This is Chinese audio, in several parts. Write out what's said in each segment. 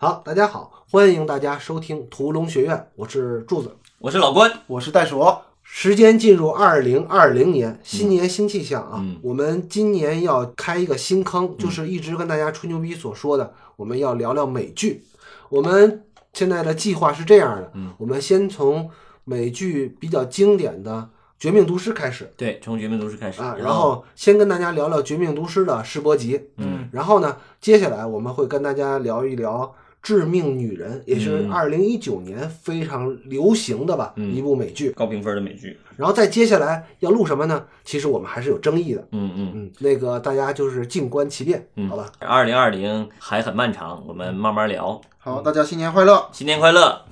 好，大家好，欢迎大家收听屠龙学院，我是柱子。我是老关，我是袋鼠，时间进入二零二零年，新年新气象啊！嗯。我们今年要开一个新坑，就是一直跟大家吹牛逼所说的，我们要聊聊美剧。我们现在的计划是这样的，嗯。我们先从美剧比较经典的《绝命毒师》开始。对，从《绝命毒师》开始啊，然后先跟大家聊聊《绝命毒师》的试播集，嗯，然后呢，接下来我们会跟大家聊一聊《致命女人》，也是嗯二零一九年非常流行的吧、嗯一部美剧。高评分的美剧，然后再接下来要录什么呢？其实我们还是有争议的。嗯嗯，嗯，那个大家就是静观其变，嗯好吧？二零二零还很漫长，我们慢慢聊。好，大家新年快乐！新年快乐！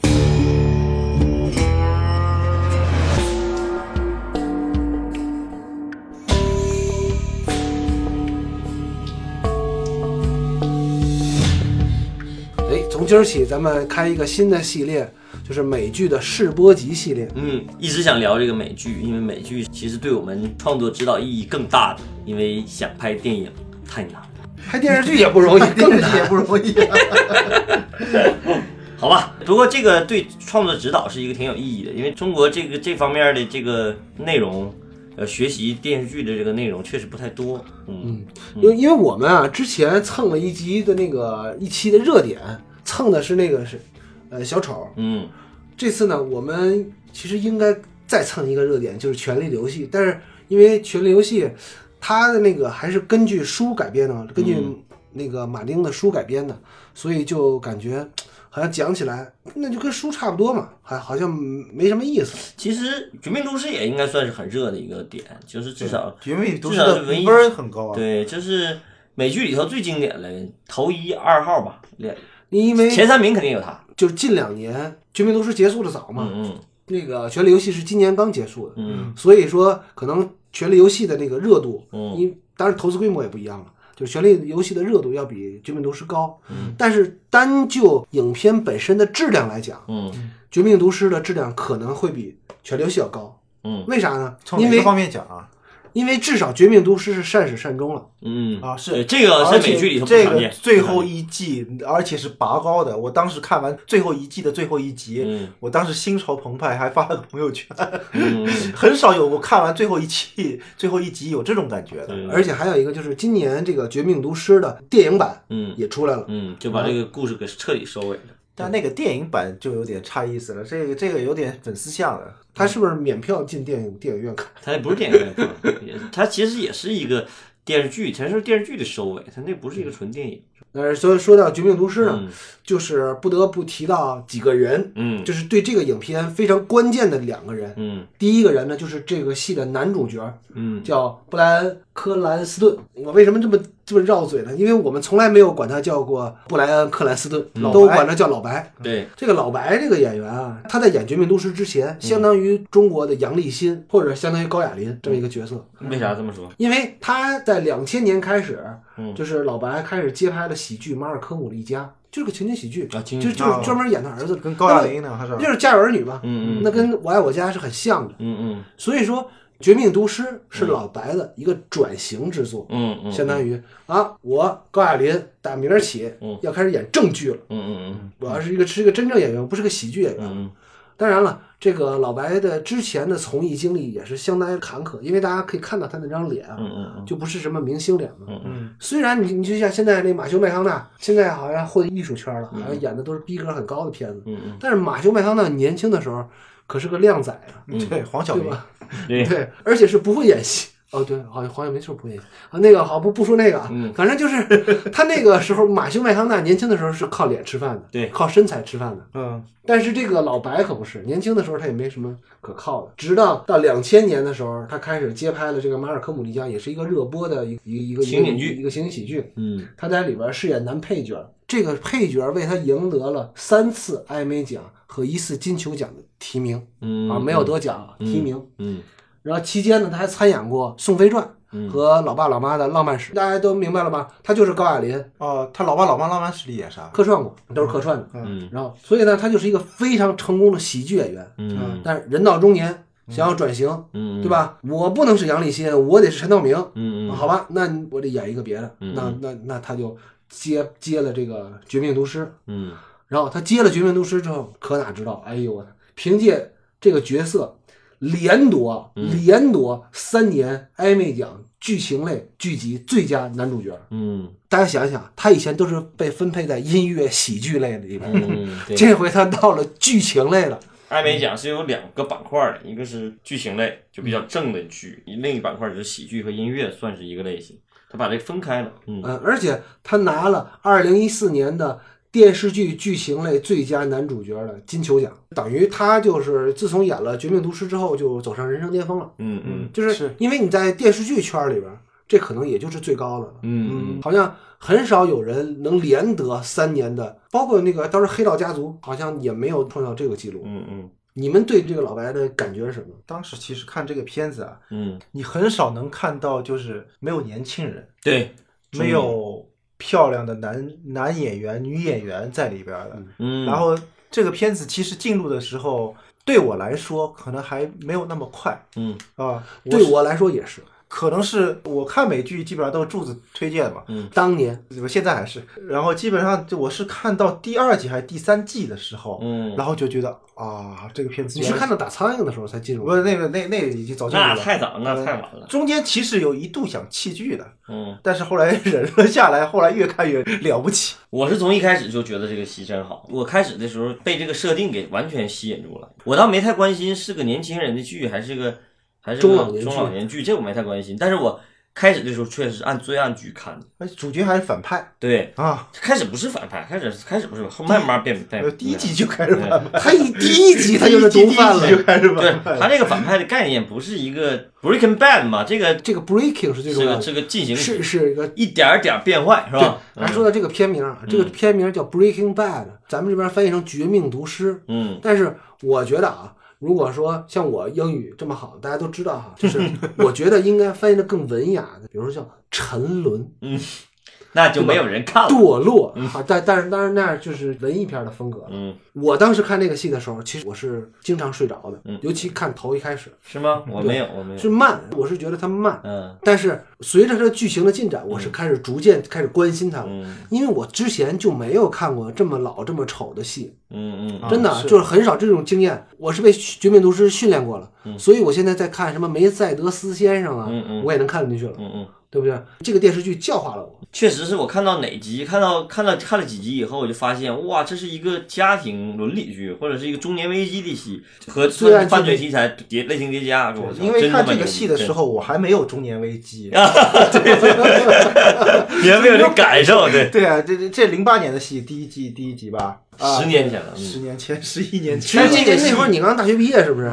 从今儿起咱们开一个新的系列，就是美剧的试播集系列。嗯，一直想聊这个美剧，因为美剧其实对我们创作指导意义更大的，因为想拍电影太难了。拍电视剧也不容易，电视剧也。不容易。好吧，不过这个对创作指导是一个挺有意义的，因为中国这个这方面的这个内容，呃，学习电视剧的这个内容确实不太多。嗯因为因为我们啊，之前蹭了一集的那个一期的热点，蹭的是那个是，呃，小丑。嗯这次呢，我们其实应该再蹭一个热点，就是《权力的游戏》。但是因为《权力游戏》，它的那个还是根据书改编的，根据嗯那个马丁的书改编的，所以就感觉 好像讲起来那就跟书差不多嘛，还好像没什么意思。其实《绝命毒师》也应该算是很热的一个点，就是至少绝命毒师的文分很高啊。对，就是美剧里头最经典的头一二号吧，连因为前三名肯定有他。就是近两年《绝命毒师》结束的早嘛，嗯那个《权力游戏》是今年刚结束的，嗯所以说可能《权力游戏》的那个热度，嗯因当然投资规模也不一样了，就是《权力游戏》的热度要比《绝命毒师》高，嗯但是单就影片本身的质量来讲，嗯《绝命毒师》的质量可能会比《权力游戏》要高。嗯为啥呢？因为从哪个方面讲啊？因为至少《绝命毒师》是善始善终了。嗯啊是这个在美剧里头这个。最后一季，而且是拔高的。我当时看完最后一季的最后一集，嗯我当时心潮澎湃，还发了个朋友圈。嗯很少有我看完最后一季、最后一集有这种感觉的。嗯而且还有一个就是今年这个《绝命毒师》的电影版嗯也出来了。嗯，就把这个故事给彻底收尾了。但那个电影版就有点差意思了，这个这个有点粉丝向了。他是不是免票进电影电影院看？他也不是电影院放，也它其实也是一个电视剧，它是电视剧的收尾，它那不是一个纯电影。呃，所以说到《绝命毒师》呢，嗯就是不得不提到几个人，嗯就是对这个影片非常关键的两个人。嗯第一个人呢，就是这个戏的男主角，嗯叫布莱恩·克兰斯顿。我为什么这么这么绕嘴呢？因为我们从来没有管他叫过布莱恩·克兰斯顿，都管他叫老白。对，这个老白这个演员啊，他在演《绝命毒师》之前，相当于中国的杨立新，或者相当于高亚麟这么一个角色。为啥这么说？因为他在两千年开始，嗯就是老白开始接拍了喜剧《马尔科姆的一家》，就是个情景喜剧，啊情景喜剧就就是专门演他儿子，跟高亚麟呢，还是就是《家有儿女》嘛，嗯嗯那跟《我爱我家》是很像的。嗯嗯所以说，《绝命毒师》是老白的一个转型之作，嗯嗯，相当于啊，我高亚麟打明儿起嗯。要开始演正剧了，嗯嗯嗯。我要是一个是一个真正演员，不是个喜剧演员。嗯当然了，这个老白的之前的从艺经历也是相当坎坷，因为大家可以看到他那张脸啊，嗯嗯嗯。就不是什么明星脸嘛。嗯。嗯，虽然你你就像现在那马修麦康纳，现在好像混艺术圈了，嗯。好像演的都是逼格很高的片子，嗯嗯。但是马修麦康纳年轻的时候可是个靓仔啊，对黄晓明，对？而且是不会演戏。哦，对，好像黄晓明就是不会演戏啊。那个好不不说那个啊，嗯反正就是他那个时候，马修麦康纳年轻的时候是靠脸吃饭的，对靠身材吃饭的。嗯，但是这个老白可不是，年轻的时候他也没什么可靠的。直到到两千年的时候，他开始接拍了这个《马尔科姆尼加》，也是一个热播的一一个一个情景剧一个情景喜剧。嗯他在里边饰演男配角，这个配角为他赢得了三次艾美奖和一次金球奖的提名嗯啊，没有得奖，提名。嗯然后期间呢，他还参演过《宋飞传》嗯和《老爸老妈的浪漫史》，大家都明白了吧？他就是高亚麟哦，他老爸老妈浪漫史里演啥？客串过，都是客串的。嗯然后，所以呢，他就是一个非常成功的喜剧演员。嗯但是人到中年，想要转型，嗯，对？吧？我不能是杨立新，我得是陈道明。嗯嗯，好吧，那我得演一个别的，嗯那那那他就接接了这个《绝命毒师》，嗯然后他接了《绝命毒师》之后，可哪知道，哎呦我！凭借这个角色连夺连夺三年艾美奖剧情类剧集最佳男主角。嗯大家想一想，他以前都是被分配在音乐喜剧类的地方，嗯，这回他到了剧情类了。艾美奖是有两个板块的，一个是剧情类，就比较正的剧；另一板块就是喜剧和音乐，算是一个类型。他把这分开了。嗯嗯，而且他拿了二零一四年的电视剧剧情类最佳男主角的金球奖，等于他就是自从演了《绝命毒师》之后，就走上人生巅峰了。嗯嗯就是是因为你在电视剧圈里边，这可能也就是最高的了。嗯好像很少有人能连得三年的，包括那个当时《黑道家族》好像也没有创造这个记录。嗯嗯你们对这个老白的感觉是什么？当时其实看这个片子啊，嗯，你很少能看到就是没有年轻人，对，没有漂亮的男男演员、女演员在里边的。嗯，然后这个片子其实进入的时候，对我来说可能还没有那么快嗯啊。对我来说也是，可能是我看美剧基本上都是柱子推荐嘛，嗯当年我现在还是。然后基本上就我是看到第二季还是第三季的时候，嗯，然后就觉得啊，这个片子你是看到打苍蝇的时候才进入不是那个那那已经早进入了，那太早，那太晚了。中间其实有一度想弃剧的，嗯，但是后来 忍了下来，后来越看越了不起。我是从一开始就觉得这个戏真好。我开始的时候被这个设定给完全吸引住了，我倒没太关心是个年轻人的剧还是个还是中老年中老年剧，这我没太关心。但是我开始的时候确实是按罪案剧看的。而且主角还是反派对，啊，开始不是反派，开始开始不是，后慢慢变变呃。第一集就开始反派，他一第一集他就是毒贩了。就开始对反派。他这个反派的概念不是一个 Breaking Bad 嘛？这个这个 breaking 是最重要的，是个进行是，是一个一点儿点儿变坏是吧？咱说的这个片名啊，这个片名叫 Breaking Bad，咱们这边翻译成《绝命毒师》。嗯但是我觉得啊，如果说像我英语这么好，大家都知道哈，就是我觉得应该翻译的更文雅的，比如说叫沉沦、那就没有人看了。堕落啊。但但是当然那样就是文艺片的风格了。嗯，我当时看那个戏的时候，其实我是经常睡着的，嗯尤其看头一开始是吗？我没有，我没有。是慢，我是觉得它慢。嗯但是随着这剧情的进展，我是开始逐渐开始关心它了，嗯因为我之前就没有看过这么老这么丑的戏。嗯嗯真的、是就是很少这种经验。我是被绝命毒师训练过了，所以我现在在看什么梅赛德斯先生啊，嗯嗯我也能看得进去了，嗯嗯，对不对？这个电视剧教化了我。确实是我看到哪集，看到看到看了几集以后，我就发现哇，这是一个家庭伦理剧，或者是一个中年危机的戏，和犯罪题材叠类型叠加。我操因为看这个戏的时候，我还没有中年危机。对你还没有这感受，对，对啊，这这这零八年的戏，第一季第一集吧，啊，十年前了嗯。十年前，十一年其前，实那那会儿你刚大学毕业是不是？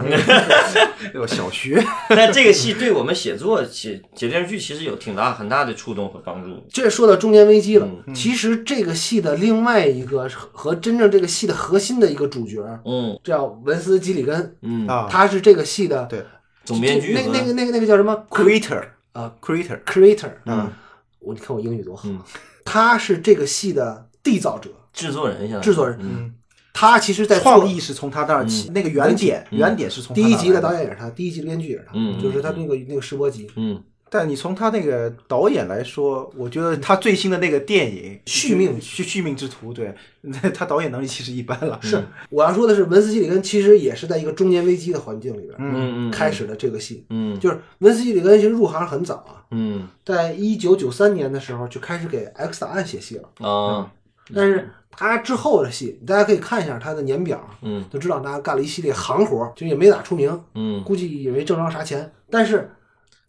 我小学，但这个戏对我们写作写写电视剧其实有挺大很大的触动和帮助。这说到中年危机了。嗯。其实这个戏的另外一个和真正这个戏的核心的一个主角嗯。叫文斯基里根，嗯，啊。他是这个戏的对。总编剧和那那个那个那个叫什么，creator。啊 creator，creator 嗯，我你看我英语多好嗯，他是这个戏的缔造者、制作人，现在制作人。嗯。他其实在创意是从他那儿起，那个原点嗯。原点是从第一集的导演也是他，第一集的编剧也是他，嗯。就是他那个那个试播集。嗯。但你从他那个导演来说，我觉得他最新的那个电影《续命续续命之徒》，对，他导演能力其实一般了。是我要说的是，文斯基里根其实也是在一个中年危机的环境里边嗯嗯开始的这个戏。嗯。就是文斯基里根其实入行很早啊，嗯。在一九九三年的时候就开始给 X 档案写戏了，啊。但是他之后的戏，大家可以看一下他的年表，嗯就知道他干了一系列行活，就也没咋出名，嗯估计也没挣着啥钱。但是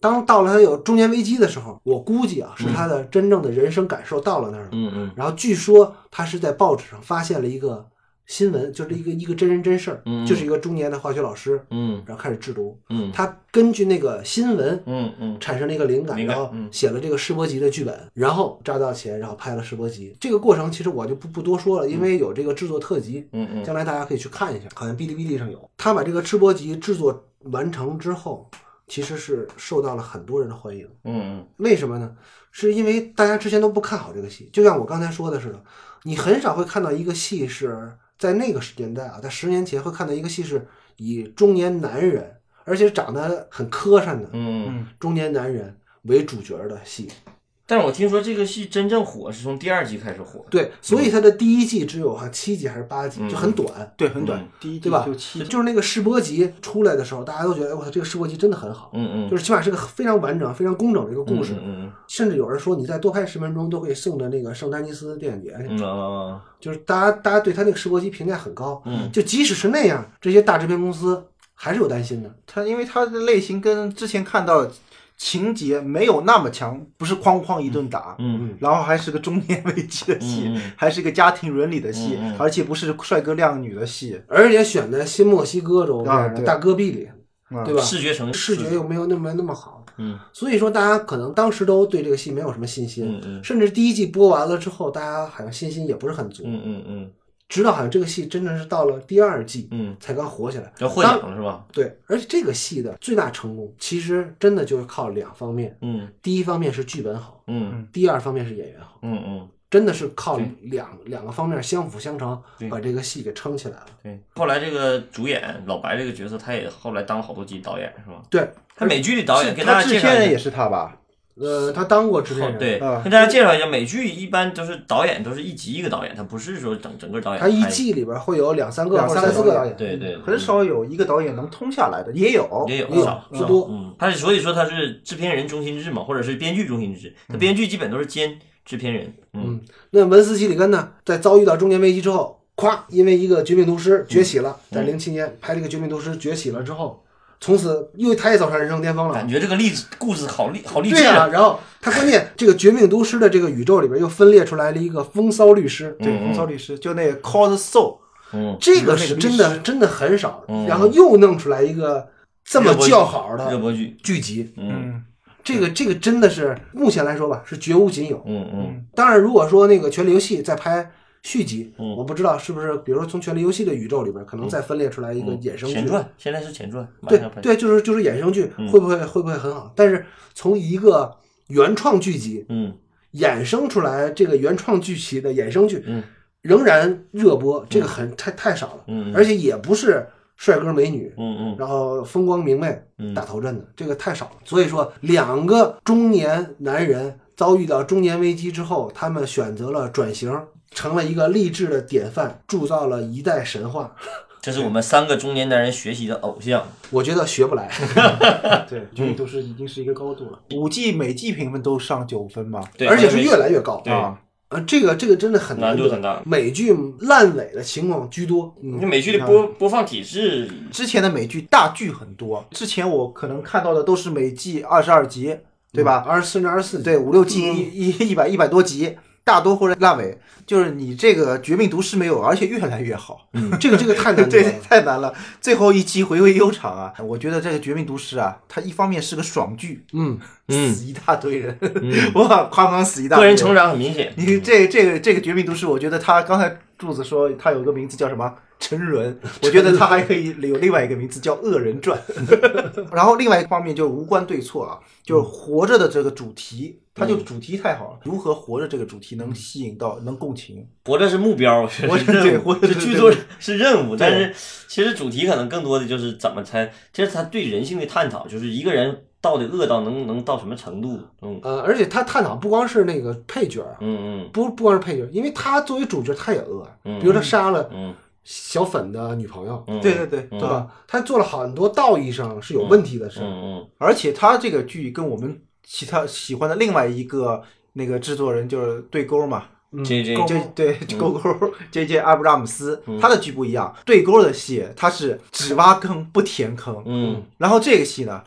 当到了他有中年危机的时候，我估计啊，是他的真正的人生感受到了那儿了。嗯嗯然后据说他是在报纸上发现了一个新闻，就是一个一个真人真事儿，嗯就是一个中年的化学老师，嗯然后开始制毒。嗯他根据那个新闻嗯嗯产生了一个灵感，然后嗯写了这个世博集的剧本，然后扎到钱，然后拍了世博集。这个过程其实我就不不多说了，因为有这个制作特辑，嗯嗯将来大家可以去看一下，好像哔哩哔哩上有。他把这个世博集制作完成之后，其实是受到了很多人的欢迎。嗯为什么呢？是因为大家之前都不看好这个戏，就像我刚才说的似的，你很少会看到一个戏是在那个年代啊，在十年前会看到一个戏是以中年男人，而且长得很磕碜的嗯。嗯。中年男人为主角的戏，但是我听说这个戏真正火是从第二季开始火，对，所以它的第一季只有哈七集还是八集，就很短。对，很短嗯，第一季对吧就七，就是那个试播集出来的时候，大家都觉得，哎我操，这个试播集真的很好，嗯嗯，就是起码是个非常完整、非常工整的一个故事。嗯嗯甚至有人说，你再多拍十分钟都可以胜着那个圣丹尼斯电影节去。嗯啊，就是大家大家对他那个试播集评价很高。嗯就即使是那样，这些大制片公司还是有担心的。他因为他的类型跟之前看到的情节没有那么强，不是哐哐一顿打，嗯然后还是个中年危机的戏，还是一个家庭伦理的戏，而且不是帅哥靓女的戏，而且选在新墨西哥州啊大戈壁里，啊对吧？视觉城视觉又没有那么那么好，嗯所以说大家可能当时都对这个戏没有什么信心，嗯嗯甚至第一季播完了之后，大家好像信心也不是很足。嗯嗯嗯直到好像这个戏真正是到了第二季嗯，才刚火起来。要获奖了是吧？对，而且这个戏的最大成功，其实真的就是靠两方面。嗯第一方面是剧本好，嗯第二方面是演员好，嗯嗯，真的是靠两两个方面相辅相成，把这个戏给撑起来了。对。后来这个主演老白这个角色，他也后来当了好多集导演是吧？对，他美剧里导演，给大他家介绍一下制片人也。是他吧？呃，他当过制片人，哦对，啊。跟大家介绍一下，美剧一般都是导演都是一集一个导演，他不是说整整个导演他一季里边会有两三个两三四个导演，对对，很少有一个导演能通下来的，也有，也有少少不多嗯，他是所以说他是制片人中心制嘛，或者是编剧中心制，他编剧基本都是兼制片人。嗯。那文斯基里根呢，在遭遇到中年危机之后，咵，因为一个绝命毒师崛起了，嗯。在零七年拍了一个绝命毒师崛起了之后，从此因为他也走上人生巅峰了。感。觉这个例子故事好励好励志对啊，啊！然后他关键这个绝命毒师的这个宇宙里边又分裂出来了一个风骚律师，对，嗯风骚律师就那个 Call the Soul，嗯，这个是真的真的很少，嗯。然后又弄出来一个这么叫好的热的播剧，剧集，嗯。嗯。这个这个真的是目前来说吧是绝无仅有。嗯。嗯。当然，如果说那个《权力游戏》在拍续集，嗯我不知道是不是，比如说从《权力游戏》的宇宙里边，可能再分裂出来一个嗯，衍生剧。前传现在是前传，对。对，就是就是衍生剧，嗯会不会会不会很好？但是从一个原创剧集嗯衍生出来这个原创剧集的衍生剧，嗯仍然热播，这个很太太少了，嗯，而且也不是帅哥美女，嗯嗯然后风光明媚嗯打头阵的，这个太少了。所以说，两个中年男人遭遇到中年危机之后，他们选择了转型，成了一个励志的典范，铸造了一代神话。这是我们三个中年男人学习的偶像。我觉得学不来，对，绝命毒师已经是一个高度了。五季每季评分都上九分嘛，对，而且是越来越高啊，啊！这个这个真的很得难度很大美剧烂尾的情况居多。你嗯，看美剧的播播放体制，之前的美剧大剧很多，之前我可能看到的都是每季二十二集，对吧？二十四至二十四集，对，五六季一一一百一百多集，大多或者烂尾。就是你这个《绝命毒师》没有，而且越来越好。这个这个太难 了对，。太难了。最后一集回味悠长啊！我觉得这个《绝命毒师》啊，它一方面是个爽剧，嗯，嗯死一大堆人，嗯，哇，哐哐死一大堆人。个人成长很明显。你这这个这个《绝命毒师》，我觉得他刚才柱子说他有个名字叫什么沉沦，我觉得他还可以有另外一个名字叫《恶人传》。然后另外一方面就是无关对错啊，就是活着的这个主题，它就主题太好了，如何活着这个主题能吸引到能共情。活着是目标，活着对活着是剧作是任务，但是其实主题可能更多的就是怎么才，其实他对人性的探讨，就是一个人到底恶到能能到什么程度，嗯。呃，而且他探讨不光是那个配角嗯，嗯。不不光是配角，因为他作为主角他也恶，嗯。比如他杀了嗯小粉的女朋友，嗯，对对对，嗯。对吧？他做了很多道义上是有问题的事。嗯而且他这个剧跟我们其他喜欢的另外一个那个制作人就是对勾嘛，嗯，J J 对勾勾 J J 阿布拉姆斯，嗯。他的剧不一样，对勾的戏他是只挖坑不填坑，嗯。然后这个戏呢，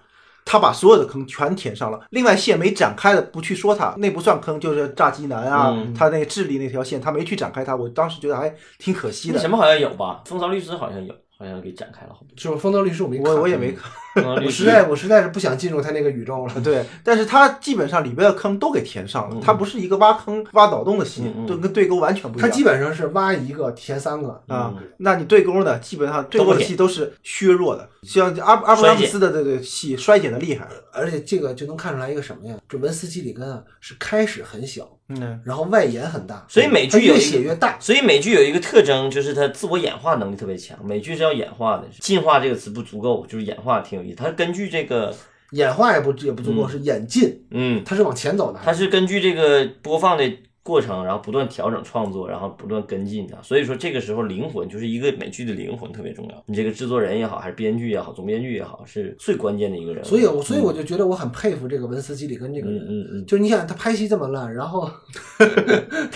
他把所有的坑全填上了，另外线没展开的不去说他，那不算坑，就是炸鸡男啊，嗯他那个智力那条线他没去展开他，我当时觉得还挺可惜的。什么好像有吧？风骚律师好像有，好像给展开了好多。就是《风骚律师》，我没看，我我也没看，我实在我实在是不想进入他那个宇宙了。对，但是他基本上里边的坑都给填上了，嗯他不是一个挖坑挖脑洞的戏，嗯嗯都跟对勾完全不一样。他基本上是挖一个填三个，啊嗯，那你对勾呢？基本上对勾的戏都是削弱的，像阿阿布拉姆斯的这个戏衰减的厉害。而且这个就能看出来一个什么呀？这文斯基里根啊，是开始很小，嗯，然后外延很大，所以美剧越有写越大。所以美剧有一个特征，就是它自我演化能力特别强。美剧是要演化的，进化这个词不足够，就是演化挺有意思。它根据这个演化也不也不足够，是演进，嗯，它是往前走的。它是根据这个播放的过程，然后不断调整创作，然后不断跟进的。所以说这个时候灵魂就是一个美剧的灵魂特别重要。你这个制作人也好，还是编剧也好，总编剧也好，是最关键的一个人。所以我所以我就觉得我很佩服这个文斯基里根这个嗯人。嗯嗯就是你想他拍戏这么烂，然后，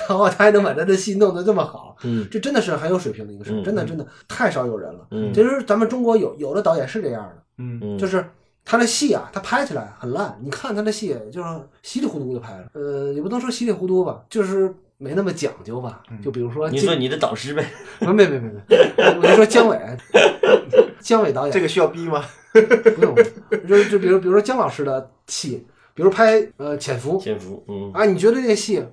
然后他还能把他的戏弄得这么好，嗯这真的是很有水平的一个事，嗯真的真的太少有人了。嗯其实咱们中国有有的导演是这样的，嗯嗯，就是他的戏啊，他拍起来很烂，你看他的戏就是稀里糊涂的拍了，呃，也不能说稀里糊涂吧，就是没那么讲究吧。就比如说，你说你的导师呗，没没没没没，我就说姜伟，姜伟导演这个需要逼吗？不用，就就比如比如说姜老师的戏，比如拍呃潜伏，潜伏，嗯啊，你觉得这个戏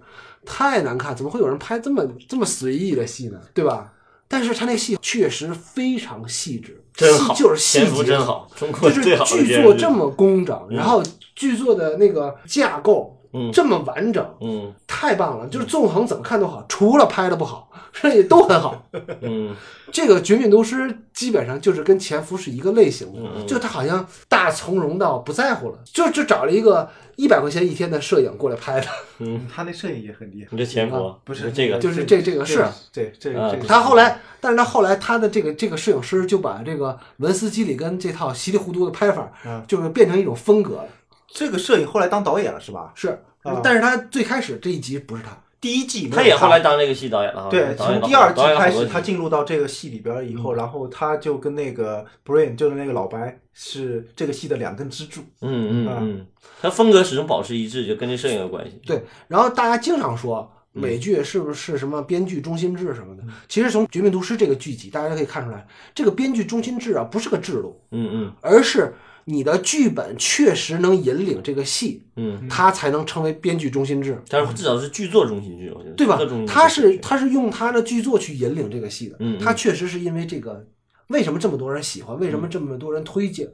太难看，怎么会有人拍这么这么随意的戏呢？对吧？但是他那戏确实非常细致，真好，细就是细节，真好，中国就是剧作这么工整，然后剧作的那个架构嗯。这么完整，嗯太棒了！就是纵横怎么看都好，除了拍的不好，剩下都很好。嗯这个《绝命毒师》基本上就是跟《前夫》是一个类型的，就他好像大从容到不在乎了，就就找了一个一百块钱一天的摄影过来拍的。嗯，他那摄影也很厉害，你这潜伏不是这个就是这这个是对这这个他后来，但是他后来他的这个这个摄影师就把这个文斯基里根这套稀里糊涂的拍法，嗯就是变成一种风格了。这个摄影后来当导演了是吧？是啊，但是他最开始这一集不是他，第一季他也后来当这个戏导演了哈，对，从第二季开始，他进入到这个戏里边儿以后，然后他就跟那个 Brain 就是那个老白是这个戏的两根支柱。啊嗯嗯嗯，他风格始终保持一致，就跟这摄影有关系。对。然后大家经常说嗯美剧是不是什么编剧中心制什么的，其实从《绝命毒师》这个剧集，大家可以看出来，这个编剧中心制啊不是个制度，嗯嗯而是你的剧本确实能引领这个戏，嗯，它才能成为编剧中心制。但是至少是剧作中心剧，我觉得对吧他是他是用他的剧作去引领这个戏的，嗯嗯。他确实是因为这个，为什么这么多人喜欢，为什嗯。么这么多人推荐、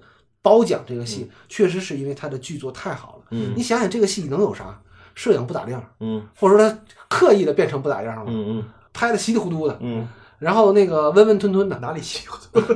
褒奖这个戏，确实是因为他的剧作太好了。嗯。你想想这个戏能有啥？摄影不打亮，嗯。或者说他刻意的变成不打样了，嗯嗯。拍的稀里糊涂的，嗯然后那个温温吞吞的，哪里戏？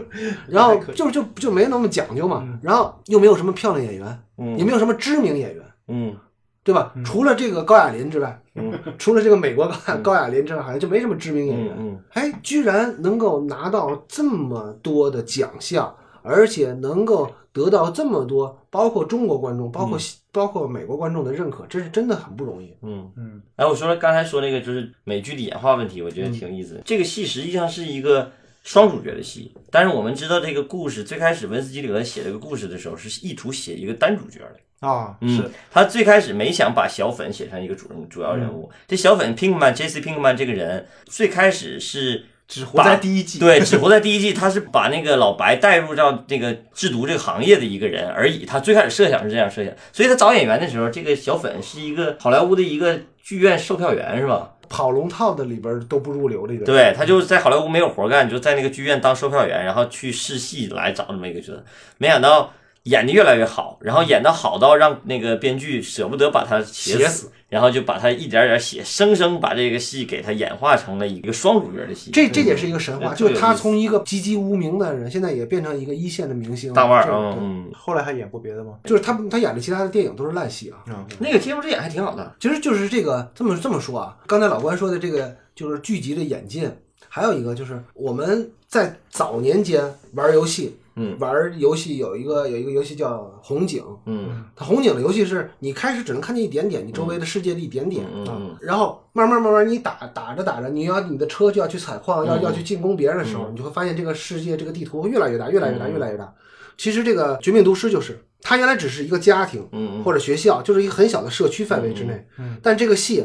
然后就就就没那么讲究嘛，然后又没有什么漂亮演员，嗯也没有什么知名演员。嗯对吧？除了这个高亚麟之外，嗯 除了这个美国高高亚麟之外，好像就没什么知名演员。嗯哎，居然能够拿到这么多的奖项，而且能够得到这么多，包括中国观众，包括、西包括美国观众的认可，这是真的很不容易。嗯。嗯哎，我说了刚才说那个就是美剧的演化问题，我觉得挺有意思的。这个戏实际上是一个双主角的戏，但是我们知道这个故事最开始文斯基里根写这个故事的时候是意图写一个单主角的。啊，嗯是，他最开始没想把小粉写成一个主人主要人物。这小粉 Pinkman J.C. Pinkman 这个人最开始是只活在第一季。对，只活在第一季，他是把那个老白带入到那个制毒这个行业的一个人而已。他最开始设想是这样设想，所以他找演员的时候，这个小粉是一个好莱坞的一个剧院售票员，是吧？跑龙套的里边都不入流的一个。对他就是在好莱坞没有活干，就在那个剧院当售票员，然后去试戏来找这么一个角色。没想到演的越来越好，然后演的好到让那个编剧舍不得把他写写死然后就把他一点点写，生生把这个戏给他演化成了一个双主角的戏。这这也是一个神话，嗯就是他从一个籍籍无名的人，现在也变成一个一线的明星。大腕儿，嗯嗯，后来还演过别的吗？就是他他演的其他的电影都是烂戏啊。嗯那个《天赋之眼》还挺好的。其实就是这个这么这么说啊，刚才老关说的这个就是剧集的演进，还有一个就是我们在早年间玩游戏，嗯，玩游戏有一个有一个游戏叫红警，嗯。它红警的游戏是你开始只能看见一点点，你周围的世界的一点点。啊嗯嗯，然后慢慢慢慢你打打着打着，你要你的车就要去采矿，要嗯。要去进攻别人的时候，你就会发现这个世界这个地图会越来越大，越来越大，嗯越来越大。其实这个《绝命毒师》就是它原来只是一个家庭，嗯或者学校，就是一个很小的社区范围之内。嗯但这个戏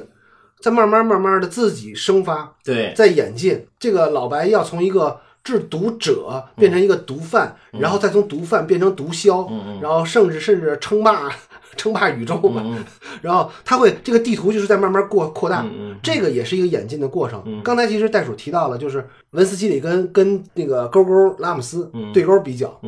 在慢慢慢慢的自己生发，对，在演进。这个老白要从一个制毒者变成一个毒贩，然后再从毒贩变成毒枭，然后甚至甚至称霸称霸宇宙嘛。嗯 然后他会这个地图就是在慢慢过扩大。这个也是一个演进的过程。刚才其实袋鼠提到了，就是文斯基里跟跟那个勾勾拉姆斯嗯对勾比较。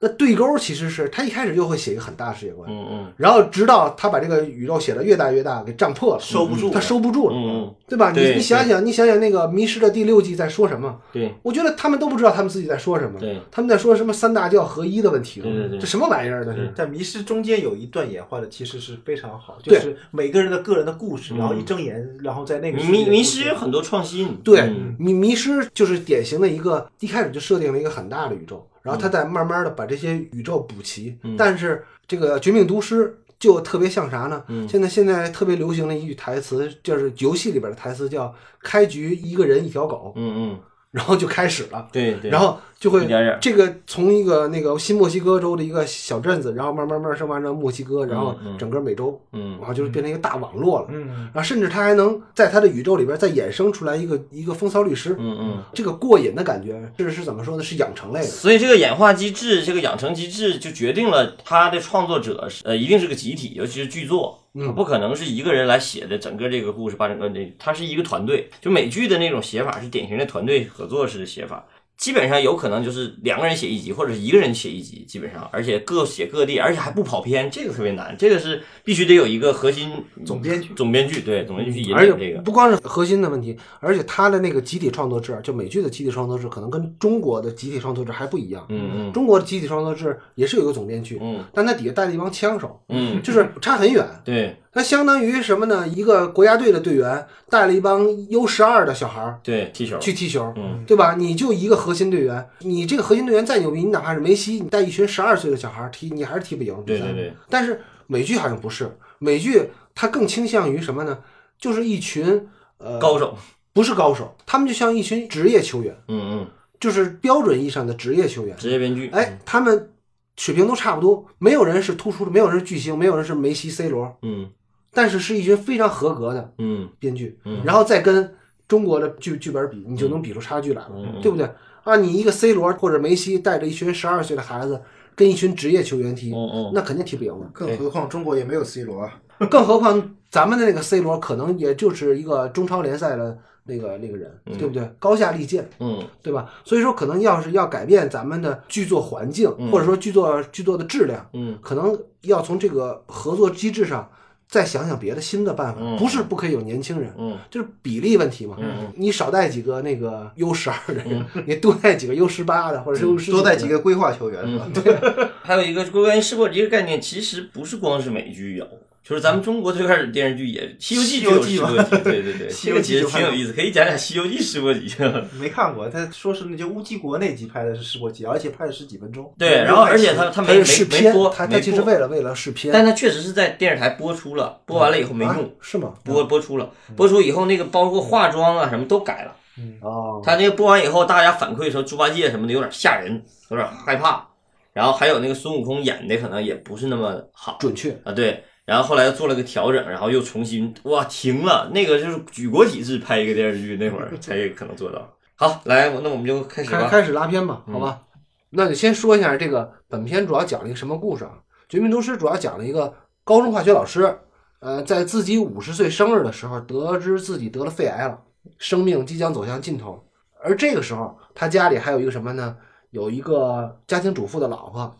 嗯那对勾其实是他一开始就会写一个很大的世界观，嗯嗯。然后直到他把这个宇宙写的越大越大，给胀破了，收不住他收不住了，嗯嗯，对吧？你你想想，你想想那个《迷失》的第六季在说什么？对。我觉得他们都不知道他们自己在说什么，对。他们在说什么三大教合一的问题，对对对这什么玩意儿？那是在迷失中间有一段演化的其实是非常好，就是每个人的个人的故事，嗯。然后一睁眼，然后在那个迷迷失有很多创新，对嗯，迷迷失就是典型的一个一开始就设定了一个很大的宇宙，然后他再慢慢的把这些宇宙补齐。嗯但是这个《绝命毒师》就特别像啥呢？嗯现在现在特别流行的一句台词，就是游戏里边的台词，叫“开局一个人一条狗嗯嗯，”，然后就开始了。对对，然后就会这个从一个那个新墨西哥州的一个小镇子，然后慢慢慢慢升华成墨西哥，然后嗯整个美洲，嗯然后就是变成一个大网络了。嗯，然后甚至他还能在他的宇宙里边再衍生出来一个一个风骚律师，嗯嗯。这个过瘾的感觉是是怎么说呢？是养成类的。所以这个演化机制，这个养成机制就决定了他的创作者是呃一定是个集体，尤其是剧作，嗯不可能是一个人来写的整个这个故事，把整个这它是一个团队。就美剧的那种写法是典型的团队合作式的写法，基本上有可能就是两个人写一集，或者是一个人写一集，基本上，而且各写各地，而且还不跑偏，这个特别难，这个是必须得有一个核心总编剧总编剧对总编剧去引而领这个。不光是核心的问题，而且他的那个集体创作制，就美剧的集体创作制，可能跟中国的集体创作制还不一样。嗯嗯中国的集体创作制也是有一个总编剧，嗯但他底下带了一帮枪手，嗯，就是差很远。对它相当于什么呢？一个国家队的队员带了一帮 U 十二的小孩儿对，踢球，去踢球，嗯对吧？你就一个核心队员，你这个核心队员再牛逼，你哪怕是梅西，你带一群十二岁的小孩儿踢，你还是踢不赢比赛。对对对，但是美剧好像不是，美剧它更倾向于什么呢？就是一群呃高手，不是高手，他们就像一群职业球员，嗯嗯，就是标准意义上的职业球员。职业编剧，哎，他们水平都差不多，没有人是突出的，没有人是巨星，没有人是梅西、C 罗，嗯但是是一群非常合格的嗯。编剧，嗯。然后再跟中国的剧剧本比，你就能比出差距来了，嗯。对不对？啊，你一个 C 罗或者梅西带着一群十二岁的孩子跟一群职业球员踢，那肯定踢不赢的。更何况中国也没有 C 罗啊，更何况咱们的那个 C 罗可能也就是一个中超联赛的那个那个人，对不对？高下立见，嗯。对吧？所以说，可能要是要改变咱们的剧作环境，嗯。或者说剧作剧作的质量，嗯。可能要从这个合作机制上再想想别的新的办法。嗯。不是不可以有年轻人，嗯。就是比例问题嘛。嗯你少带几个那个 U 十二的人，你多带几个 U 十八的，或者是 U 十多带几个规划球员 对。还有一个关于世博这个概念，其实不是光是美剧有，就是咱们中国最开始电视剧也《西游记》就有世博集，对对对，西游记挺有意思，可以讲讲《西游记》世博集。没看过，他说是那就乌鸡国那集拍的是世博集，而且拍了十几分钟。对，然后而且他他没没没播，，它它没播其实为了为了试片，但他确实是在电视台播出了，播完了以后没啊用，是吗？播播出了，播出以后那个包括化妆啊什么都改了。哦，他那个播完以后，大家反馈说猪八戒什么的有点吓人，有点害怕。然后还有那个孙悟空演的可能也不是那么好准确。啊，对。然后后来又做了个调整，然后又重新哇停了，那个就是举国体制拍一个电视剧那会儿才可能做到。好，来，那我们就开始吧。开开始拉片吧，好吧？那就先说一下这个本片主要讲了一个什么故事啊？《绝命毒师》主要讲了一个高中化学老师，呃，在自己五十岁生日的时候，得知自己得了肺癌了，生命即将走向尽头。而这个时候，他家里还有一个什么呢？有一个家庭主妇的老婆，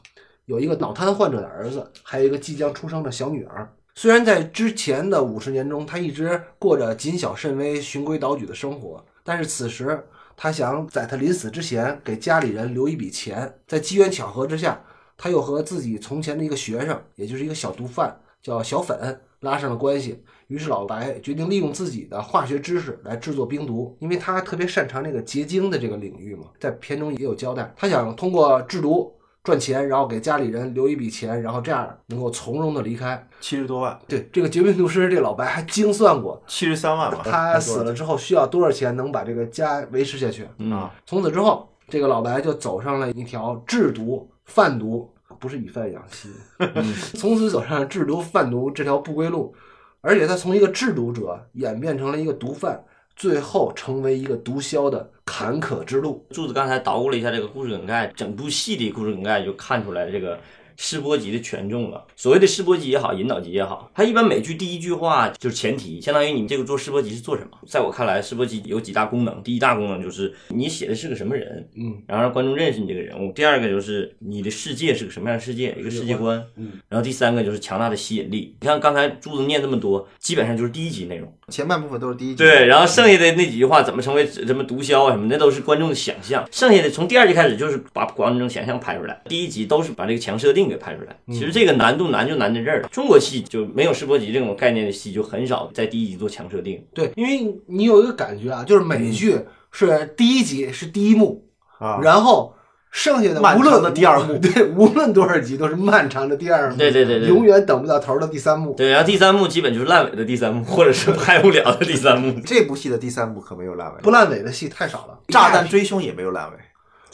有一个脑瘫患者的儿子，还有一个即将出生的小女儿。虽然在之前的五十年中，他一直过着谨小慎微、循规蹈矩的生活，但是此时他想在他临死之前给家里人留一笔钱。在机缘巧合之下，他又和自己从前的一个学生，也就是一个小毒贩，叫小粉，拉上了关系。于是老白决定利用自己的化学知识来制作冰毒，因为他特别擅长这个结晶的这个领域嘛，在片中也有交代。他想通过制毒赚钱，然后给家里人留一笔钱，然后这样能够从容的离开。七十多万，对这个绝命毒师，这老白还精算过，七十三万吧。他死了之后需要多少钱能把这个家维持下去。嗯啊，从此之后，这个老白就走上了一条制毒贩毒，不是以贩养吸，从此走上了制毒贩毒这条不归路。而且他从一个制毒者演变成了一个毒贩，最后成为一个毒枭的坎坷之路。柱子刚才捣鼓了一下这个故事梗概，整部戏的故事梗概就看出来这个试播集的权重了。所谓的试播集也好，引导集也好，它一般每句第一句话就是前提，相当于你们这个做试播集是做什么？在我看来，试播集有几大功能，第一大功能就是你写的是个什么人，嗯，然后让观众认识你这个人物；第二个就是你的世界是个什么样的世界，一个世界观，嗯，然后第三个就是强大的吸引力。你看刚才柱子念这么多，基本上就是第一集内容。前半部分都是第一集。对，然后剩下的那几句话怎么成为什么毒枭啊什么，那都是观众的想象。剩下的从第二集开始就是把观众想象拍出来，第一集都是把这个强设定给拍出来。其实这个难度难就难在这儿了。中国戏就没有世博集这种概念的戏，就很少在第一集做强设定。对，因为你有一个感觉啊，就是美剧是第一集是第一幕，啊，然后剩下的无论的第二幕 对，无论多少集都是漫长的第二幕，对对对对永远等不到头的第三幕。对，然后第三幕基本就是烂尾的第三幕，或者是拍不了的第三幕。这部戏的第三部可没有烂尾，不烂尾的戏太少了，炸弹追凶也没有烂尾。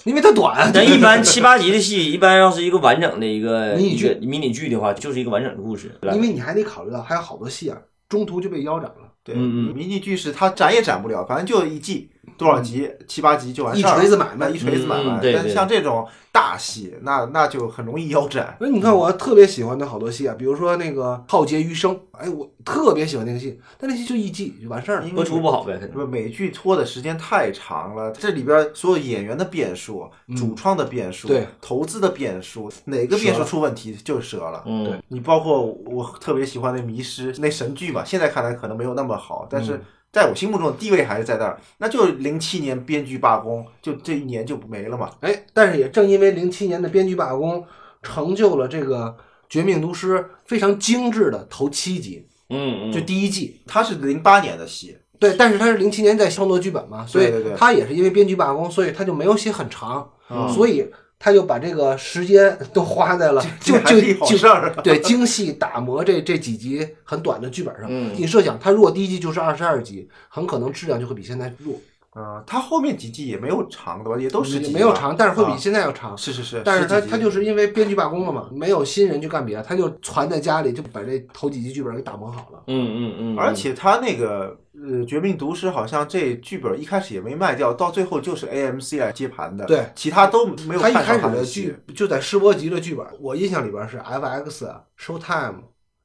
因为它短。但一般七八集的戏，一般要是一个完整的一个 迷你剧迷你剧的话，就是一个完整的故事。因为你还得考虑到还有好多戏啊，中途就被腰斩了，对，嗯嗯迷你剧是它斩也斩不了，反正就一季多少集，七八集就完事儿，一锤子买卖一锤子买卖。但像这种大戏，那那就很容易腰斩。所以你看，我特别喜欢的好多戏啊，比如说那个《浩劫余生》，哎，我特别喜欢那个戏，但那戏就一季就完事儿了。播出不好呗，可能。不，美剧拖的时间太长了，这里边所有演员的变数、主创的变数、对投资的变数，哪个变数出问题就折了。嗯，对你包括我特别喜欢那《迷失》那神剧嘛，现在看来可能没有那么好，但嗯是在我心目中的地位还是在那儿。那就零七年编剧罢工，就这一年就没了嘛。哎，但是也正因为零七年的编剧罢工，成就了这个《绝命毒师》非常精致的头七集，嗯嗯，就第一季。它是零八年的戏，对，但是他是零七年在创作剧本嘛，所以他也是因为编剧罢工，所以他就没有写很长，嗯所以他就把这个时间都花在了 就就是就。对精细打磨这这几集很短的剧本上。嗯你设想，他如果第一集就是二十二集，很可能质量就会比现在弱，嗯，它后面几季也没有长的吧，也都十集，没有长，但是会比啊现在要长。是是是，但是他他就是因为编剧罢工了嘛，没有新人去干别的，他就攒在家里，就把这头几集剧本给打磨好了。嗯嗯嗯，而且他那个呃《绝命毒师》好像这剧本一开始也没卖掉，到最后就是 AMC 来接盘的，对，其他都没有他一看开始的剧就在试播集的剧本，我印象里边是 FX、Showtime、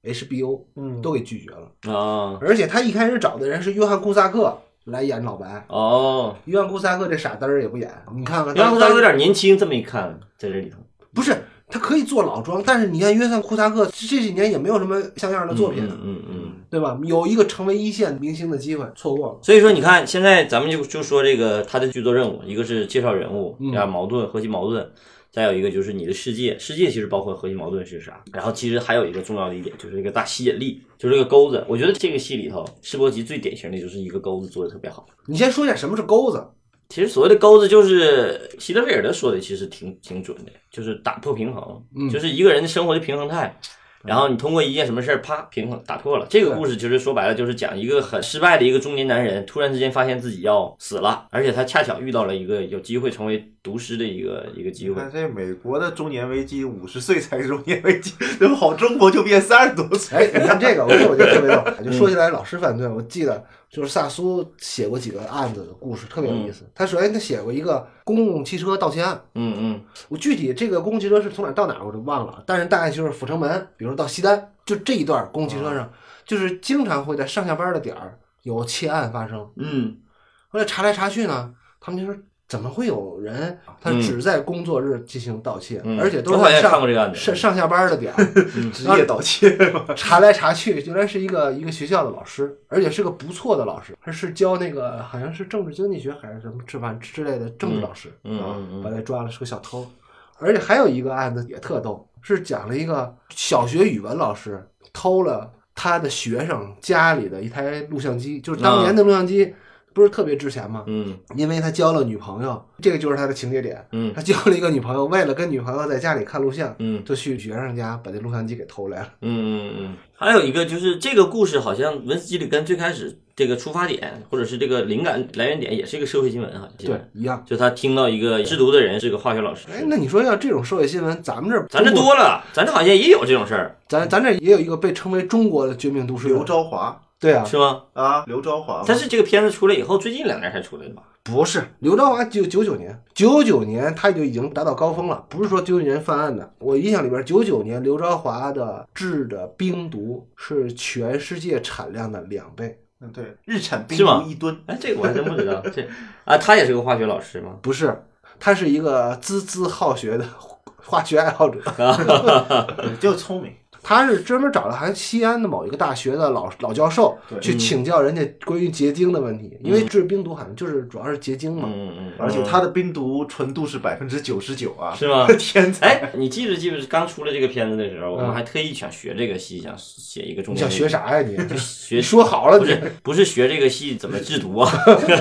HBO 嗯，都给拒绝了，啊而且他一开始找的人是约翰库萨克来演老白，哦，约翰库萨克这傻嘚儿也不演，你看看约翰库萨克有点年轻，这么一看，在这里头不是他可以做老装，但是你看约翰库萨克这这几年也没有什么像样的作品，嗯嗯嗯。对吧？有一个成为一线明星的机会，错过了。所以说，你看，现在咱们就就说这个他的剧作任务，一个是介绍人物，嗯然后矛盾、核心矛盾，再有一个就是你的世界，世界其实包括核心矛盾是啥。然后其实还有一个重要的一点，就是这个大吸引力，就是这个钩子。我觉得这个戏里头，世博集最典型的就是一个钩子做的特别好。你先说一下什么是钩子？其实所谓的钩子，就是希德菲尔德说的，其实挺挺准的，就是打破平衡，嗯就是一个人的生活的平衡态。然后你通过一件什么事儿，啪，平衡打破了。这个故事其实说白了就是讲一个很失败的一个中年男人，突然之间发现自己要死了，而且他恰巧遇到了一个有机会成为毒师的一个一个机会。你看这美国的中年危机，五十岁才是中年危机，那么好中国就变三十多岁。哎，你看这个，我这我就特别逗。就说起来老师犯罪，我记得就是萨苏写过几个案子的故事，特别有意思。他首先他写过一个公共汽车盗窃案，嗯嗯。我具体这个公共汽车是从哪儿到哪儿我就忘了，但是大概就是阜成门，比如到西单，就这一段公共汽车上，就是经常会在上下班的点儿有窃案发生。嗯。后来查来查去呢，他们就说怎么会有人他嗯只在工作日进行盗窃，嗯，而且都是在上过这个案子。上上下班的点儿。职业盗窃嘛，查来查去，原来是一个一个学校的老师，而且是个不错的老师，他是教那个好像是政治经济学还是什么吃饭之类的政治老师，嗯啊把他抓了是个小偷，而且还有一个案子也特逗，是讲了一个小学语文老师偷了他的学生家里的一台录像机，就是当年的录像机不是特别值钱吗？嗯因为他交了女朋友，这个就是他的情节点。嗯他交了一个女朋友，为了跟女朋友在家里看录像，嗯就去学生家把这录像机给偷来了。嗯嗯嗯，还有一个就是这个故事好像文斯基里根最开始这个出发点或者是这个灵感来源点也是一个社会新闻，好像对，一样。就他听到一个制毒的人是个化学老师，哎，那你说要这种社会新闻，咱们这儿咱这，多了，咱这好像也有这种事儿，咱咱这也有一个被称为中国的绝命毒师。刘昭华对啊，是吗？啊，刘昭华嘛，但是这个片子出来以后，最近两年才出来的吧？不是刘朝华九九九年，九九年他就已经达到高峰了，不是说九九年犯案的。我印象里边，九九年刘朝华的制的冰毒是全世界产量的两倍，嗯，对，日产冰毒一吨，哎，这个我还真不知道。这啊，他也是个化学老师吗？不是，他是一个孜孜好学的化学爱好者。对就聪明。他是专门找了还西安的某一个大学的老老教授对去请教人家关于结晶的问题，因为治病毒好像就是主要是结晶嘛。嗯嗯而且它的冰毒纯度是百分之九十九啊，是吗？天才！哎，你记不记得刚出了这个片子的时候，我们嗯还特意想学这个戏，想写一个重你想。学啥呀你？就学说好了不是不是学这个戏怎么制毒啊，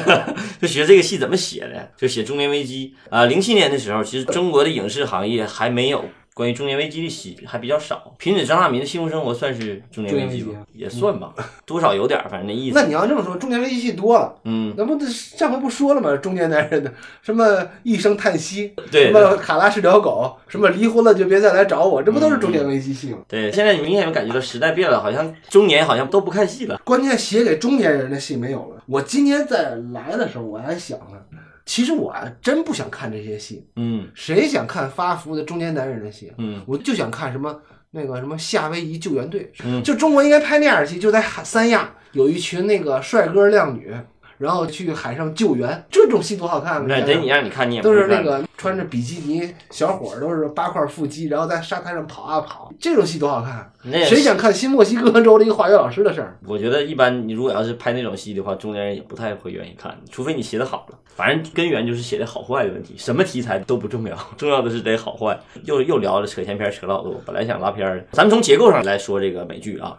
就学这个戏怎么写的，就写中年危机啊。零七年的时候，其实中国的影视行业还没有关于中年危机的戏，还比较少。贫嘴张大民的幸福生活算是中年危机也算吧，多少有点儿，反正那意思。那你要这么说，中年危机戏多了。嗯，那不上回不说了吗？中年男人的什么一声叹息，对什么卡拉是条狗，什么离婚了就别再来找我，这不都是中年危机戏吗？对，现在你明显有感觉到时代变了，好像中年好像都不看戏了。关键写给中年人的戏没有了。我今天在来的时候，我还想呢，其实我还真不想看这些戏，嗯。谁想看发福的中年男人的戏？嗯。我就想看什么那个什么夏威夷救援队，嗯。就中国应该拍那样的戏，就在海三亚有一群那个帅哥靓女，然后去海上救援，这种戏多好看啊！那得你让你看，你也都是那个穿着比基尼小伙儿，都是八块腹肌，然后在沙滩上跑啊跑，这种戏多好看！那谁想看新墨西哥州的一个化学老师的事儿？我觉得一般，你如果要是拍那种戏的话，中年人也不太会愿意看，除非你写的好了。反正根源就是写的好坏的问题，什么题材都不重要，重要的是得好坏。又又聊了扯闲篇，扯老多。本来想拉片儿的，咱们从结构上来说这个美剧啊。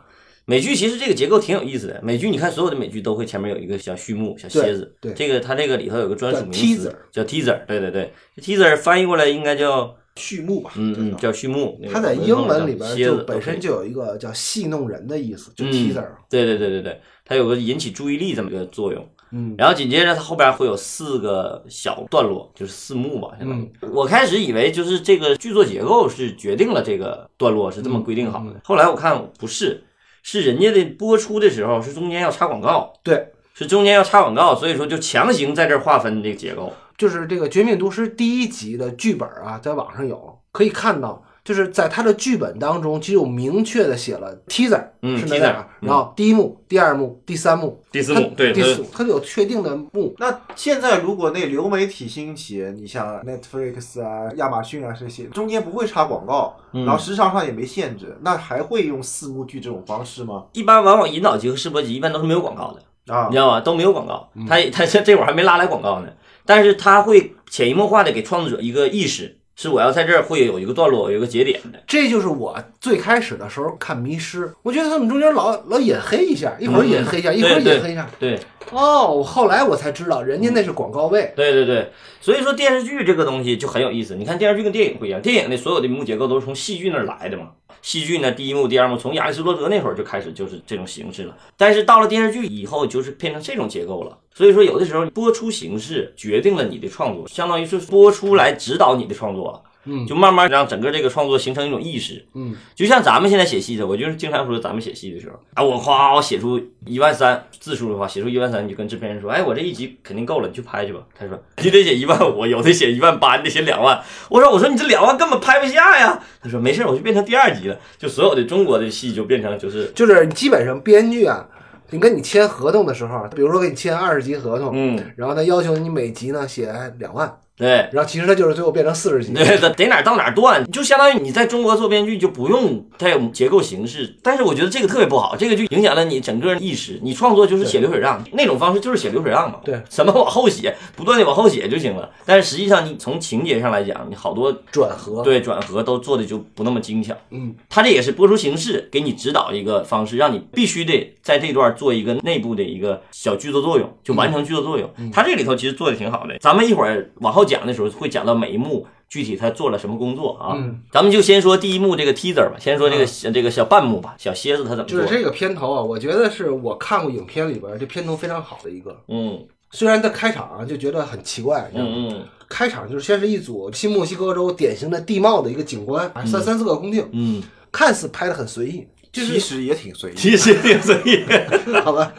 美剧其实这个结构挺有意思的。美剧你看所有的美剧都会前面有一个小序幕、小蝎子，对对这个它这个里头有个专属名词 teaser 叫 teaser，对对对，teaser 翻译过来应该叫序幕吧，嗯嗯叫序幕。它在英文里边蝎子就本身就有一个叫戏弄人的意思，就嗯 teaser。对对对对对，它有个引起注意力这么一个作用。嗯，然后紧接着它后边会有四个小段落，就是四幕吧。相当于我开始以为就是这个剧作结构是决定了这个段落是这么规定好的，后来我看不是，是人家的播出的时候是中间要插广告，对，是中间要插广告，所以说就强行在这儿划分这个结构。就是这个《绝命毒师》第一集的剧本啊，在网上有可以看到，就是在他的剧本当中，其实有明确的写了 teaser，嗯是那样然后第一幕、第二幕、第三幕、第四幕对第四幕，它有确定的幕。那现在如果那流媒体兴起，你像 Netflix 啊、亚马逊啊这些，中间不会插广告，嗯然后时长上也没限制，那还会用四幕剧这种方式吗？一般往往引导集和试播集一般都是没有广告的。啊你知，道吗？都没有广告，他他这这会儿还没拉来广告呢，但是他会潜移默化的给创作者一个意识，是我要在这儿会有一个段落，有一个节点的。这就是我最开始的时候看《迷失》，我觉得他们中间老老引黑一下，一会儿引黑一下，一会儿嗯对引黑一下。对哦，后来我才知道，人家那是广告位。对对对，所以说电视剧这个东西就很有意思。你看电视剧跟电影不一样，电影的所有的幕结构都是从戏剧那儿来的嘛。戏剧呢，第一幕、第二幕，从亚里士多德那会儿就开始就是这种形式了。但是到了电视剧以后，就是变成这种结构了。所以说，有的时候播出形式决定了你的创作，相当于是播出来指导你的创作了。嗯就慢慢让整个这个创作形成一种意识。嗯，就像咱们现在写戏的，我就是经常说咱们写戏的时候，啊，我夸我写出一万三字数的话，写出一万三，你就跟制片人说，哎，我这一集肯定够了，你去拍去吧。他说 你得写一万五，有的写一万八，你得写两万。我说我说你这两万根本拍不下呀。他说没事，我就变成第二集了。就所有的中国的戏就变成就是就是基本上编剧啊，你跟你签合同的时候，比如说给你签二十集合同，嗯，然后他要求你每集呢写两万，对。然后其实它就是最后变成四十集。对，得得哪儿到哪儿断，就相当于你在中国做编剧就不用它有结构形式，但是我觉得这个特别不好，这个就影响了你整个意识。你创作就是写流水账，那种方式就是写流水账嘛。对，什么往后写，不断的往后写就行了。但是实际上你从情节上来讲，你好多转合，对转合都做的就不那么精巧。嗯，它这也是播出形式给你指导一个方式，让你必须得在这段做一个内部的一个小剧作作用，就完成剧作作用。他这里头其实做的挺好的。咱们一会儿往后讲的时候会讲到每一幕具体他做了什么工作啊。嗯咱们就先说第一幕这个 teaser 吧，先说这个、这个小半幕吧，小蝎子他怎么做就是？这个片头啊，我觉得是我看过影片里边这片头非常好的一个。嗯虽然在开场啊就觉得很奇怪？嗯嗯开场就是先是一组新墨西哥州典型的地貌的一个景观，三三四个空镜，嗯看似拍的很随意，其实也挺随意其实挺随意。好吧？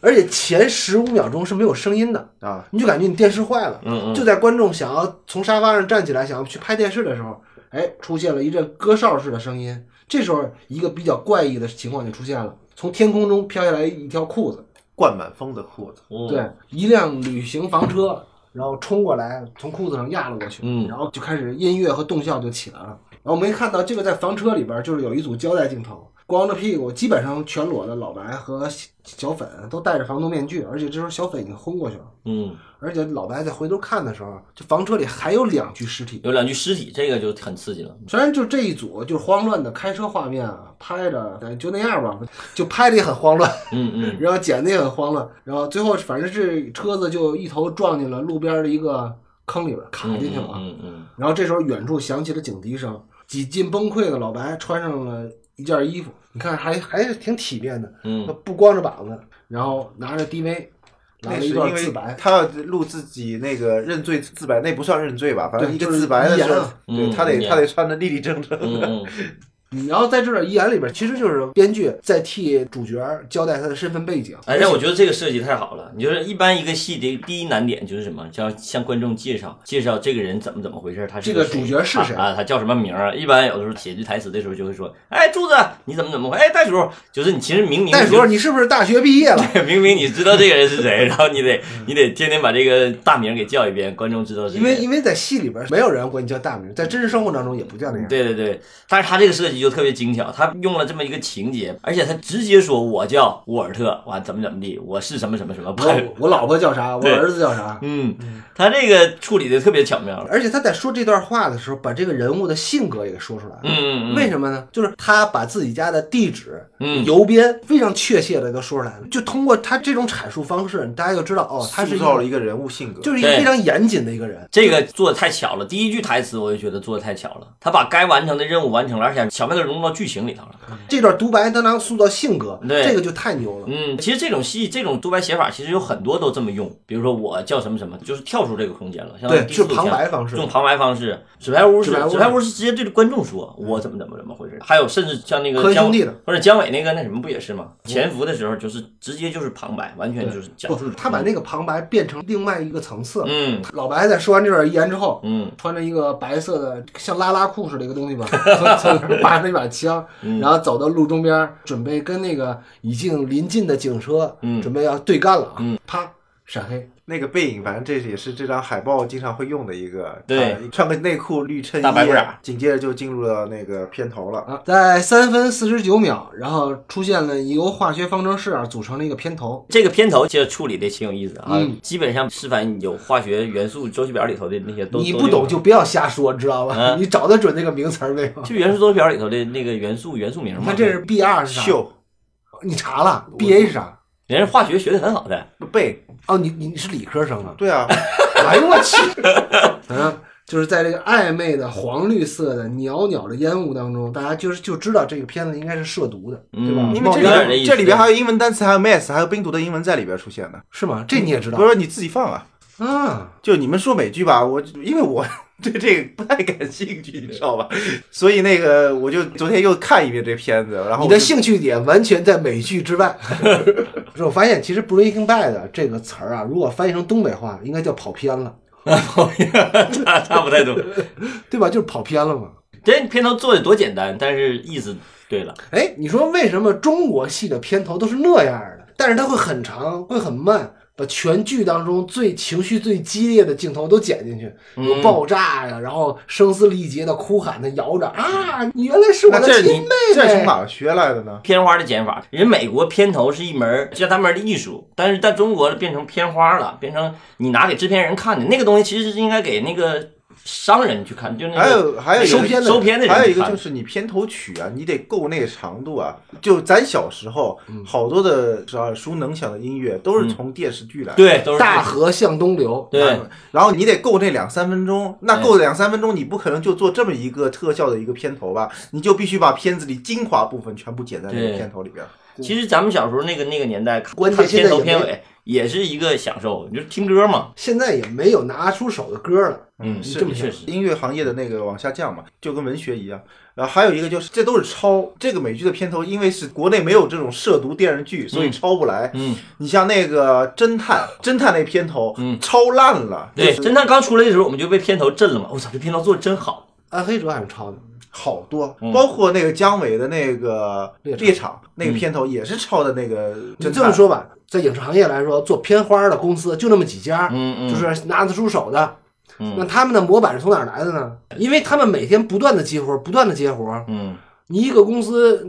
而且前十五秒钟是没有声音的，啊。你就感觉你电视坏了。嗯嗯，就在观众想要从沙发上站起来，想要去拍电视的时候，哎，出现了一阵歌哨式的声音。这时候，一个比较怪异的情况就出现了，从天空中飘下来一条裤子，灌满风的裤子，嗯对，一辆旅行房车，然后冲过来，从裤子上压了过去，嗯然后就开始音乐和动效就起来了。然后我们一看到这个在房车里边，就是有一组胶带镜头，光着屁股，基本上全裸的老白和小小粉都戴着防毒面具，而且这时候小粉已经昏过去了。嗯，而且老白在回头看的时候，这房车里还有两具尸体。有两具尸体，这个就很刺激了。虽然就这一组就是慌乱的开车画面啊，拍着哎就那样吧，就拍的也很慌乱，嗯嗯，然后剪的也很慌乱，然后最后反正是车子就一头撞进了路边的一个坑里边，卡进去了啊。嗯嗯然后这时候远处响起了警笛声，几近崩溃的老白穿上了一件衣服，你看还还是挺体面的，嗯他不光着膀子，然后拿着 DV 来了一那是因为段自白。他要录自己那个认罪自白，那不算认罪吧？反正一个自白的时候遗言啊，对嗯遗言他得他得穿的立立正正的。嗯嗯嗯然后在这儿遗言里边，其实就是编剧在替主角交代他的身份背景。哎，但我觉得这个设计太好了。你就是一般一个戏的第一难点就是什么？叫向观众介绍介绍这个人怎么怎么回事，他是这个主角是谁啊？他叫什么名啊？一般有的时候写句台词的时候就会说：“哎，柱子，你怎么怎么回？哎，袋鼠，就是你其实明明袋鼠，你是不是大学毕业了？明明你知道这个人是谁，然后你得你得天天把这个大名给叫一遍，观众知道是谁。因为因为在戏里边没有人管你叫大名，在真实生活当中也不叫那样。对对对，但是他这个设计就特别精巧，他用了这么一个情节，而且他直接说我叫沃尔特，完怎么怎么地，我是什么什么什么，我我老婆叫啥？我儿子叫啥？嗯，他这个处理的特别巧妙。而且他在说这段话的时候，把这个人物的性格也给说出来了。嗯嗯嗯，为什么呢？就是他把自己家的地址、嗯邮编非常确切的都说出来了。就通过他这种阐述方式，大家就知道哦，他是一个塑造了一个人物性格，就是一个非常严谨的一个人。这个做的太巧了，第一句台词我就觉得做的太巧了，他把该完成的任务完成了，而且巧妙的融入到剧情里头了。这段独白他能塑造性格，对这个就太牛了。嗯，其实这种戏这种独白写法其实有很多都这么用，比如说我叫什么什么，就是跳出这个空间了，像对，就是旁白方式。用旁白方式，纸牌屋是纸牌屋是直接对着观众说，我怎么怎么怎么回事。还有甚至像那个姜科恩兄弟的或者姜伟那个那什么不也是吗？潜伏的时候就是直接就是旁白，完全就是讲他把那个旁白变成另外一个层次。嗯老白在说完这段遗言之后，嗯穿着一个白色的像拉拉裤似的一个东西吧，拔着一把枪，嗯然后走到路中边，准备跟那个已经临近的警车，嗯准备要对干了啊！嗯啪，闪黑，那个背影，反正这也是这张海报经常会用的一个。对他穿个内裤绿衬衣，大白裤衩紧接着就进入了那个片头了。啊，在三分四十九秒，然后出现了由化学方程式啊组成的一个片头。这个片头其实处理的挺有意思啊，嗯基本上示范有化学元素周期表里头的那些都你不懂就不要瞎说，知道吧？嗯你找得准那个名词儿没有？就元素周期表里头的那个元素元素名嘛。那这是 B 二是啥？秀你查了 B A 是啥？人家化学学的很好的，背，哦，你你你是理科生啊？对啊，哎呦我去！嗯，就是在这个暧昧的黄绿色的袅袅的烟雾当中，大家就是就知道这个片子应该是涉毒的，对吧？嗯因为这里有点这意思这里边还有英文单词，还有 mass，还有冰毒的英文在里边出现的。是吗？这你也知道不是你自己放啊，啊？就你们说美剧吧，我因为我 对这个不太感兴趣，你知道吧？所以那个我就昨天又看一遍这片子，然后你的兴趣点完全在美剧之外。是 我发现，其实 “Breaking Bad” 这个词儿啊，如果翻译成东北话，应该叫跑偏了，差差不太多。对吧？就是跑偏了嘛。这片头做的多简单，但是意思对了。哎，你说为什么中国戏的片头都是那样的？但是它会很长，会很慢，把全剧当中最情绪最激烈的镜头都剪进去，有嗯爆炸呀，然后声嘶力竭的哭喊的摇着啊，你原来是我的亲妹妹这从妹。哪学来的呢？片花的剪法，人美国片头是一门叫他们的艺术，但是在中国变成片花了，变成你拿给制片人看的那个东西，其实是应该给那个商人去看，就那个还有还有一个收片的收片的人还有一个就是你片头曲啊，你得够那个长度啊。就咱小时候，嗯好多的耳熟能详的音乐都是从电视剧来的。对，都是大河向东流，对然后你得够那两三分钟，那够两三分钟，你不可能就做这么一个特效的一个片头吧？你就必须把片子里精华部分全部剪在那个片头里边。其实咱们小时候那个那个年代，关键看片头片尾也是一个享受，就是听歌嘛。现在也没有拿出手的歌了。嗯，是这么想确实。音乐行业的那个往下降嘛，就跟文学一样。然后还有一个就是，这都是抄这个美剧的片头，因为是国内没有这种涉毒电视剧，所以抄不来。嗯，你像那个侦探，侦探那片头，嗯抄烂了。对，就是侦探刚出来的时候，我们就被片头震了嘛。我操，这片头做的真好。暗黑者还是抄的，好多，嗯包括那个姜伟的那个猎场那个片头也是抄的那个就。这么说吧，在影视行业来说，做片花的公司就那么几家，嗯嗯，就是拿得出手的。嗯那他们的模板是从哪儿来的呢？因为他们每天不断的接活，不断的接活。嗯你一个公司，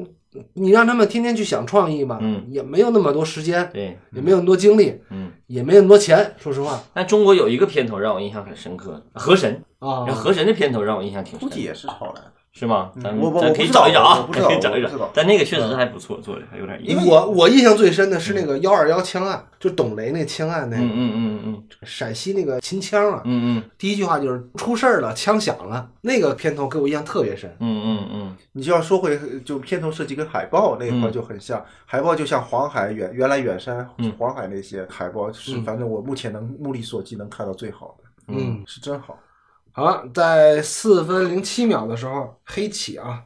你让他们天天去想创意嘛，嗯也没有那么多时间，对，也没有那么多精力，嗯。也没有那么多钱。说实话但中国有一个片头让我印象很深刻，河神。啊河神的片头让我印象挺深估，计也是抄来的。是吗？我我咱可以我不知道找一找啊，我不知道可以找一。找但那个确实还不错，做的还有点意思。我我印象最深的是那个幺二幺枪案，就董雷那枪案那个、嗯嗯嗯嗯陕西那个秦腔啊，嗯嗯第一句话就是出事儿了，枪响了，那个片头给我印象特别深。嗯嗯嗯你就要说回就片头设计跟海报那一块就很像，海报就像黄海远原来远山、嗯黄海那些海报是嗯反正我目前能目力所及能看到最好的，嗯，是真好。好了，在四分零七秒的时候，黑起啊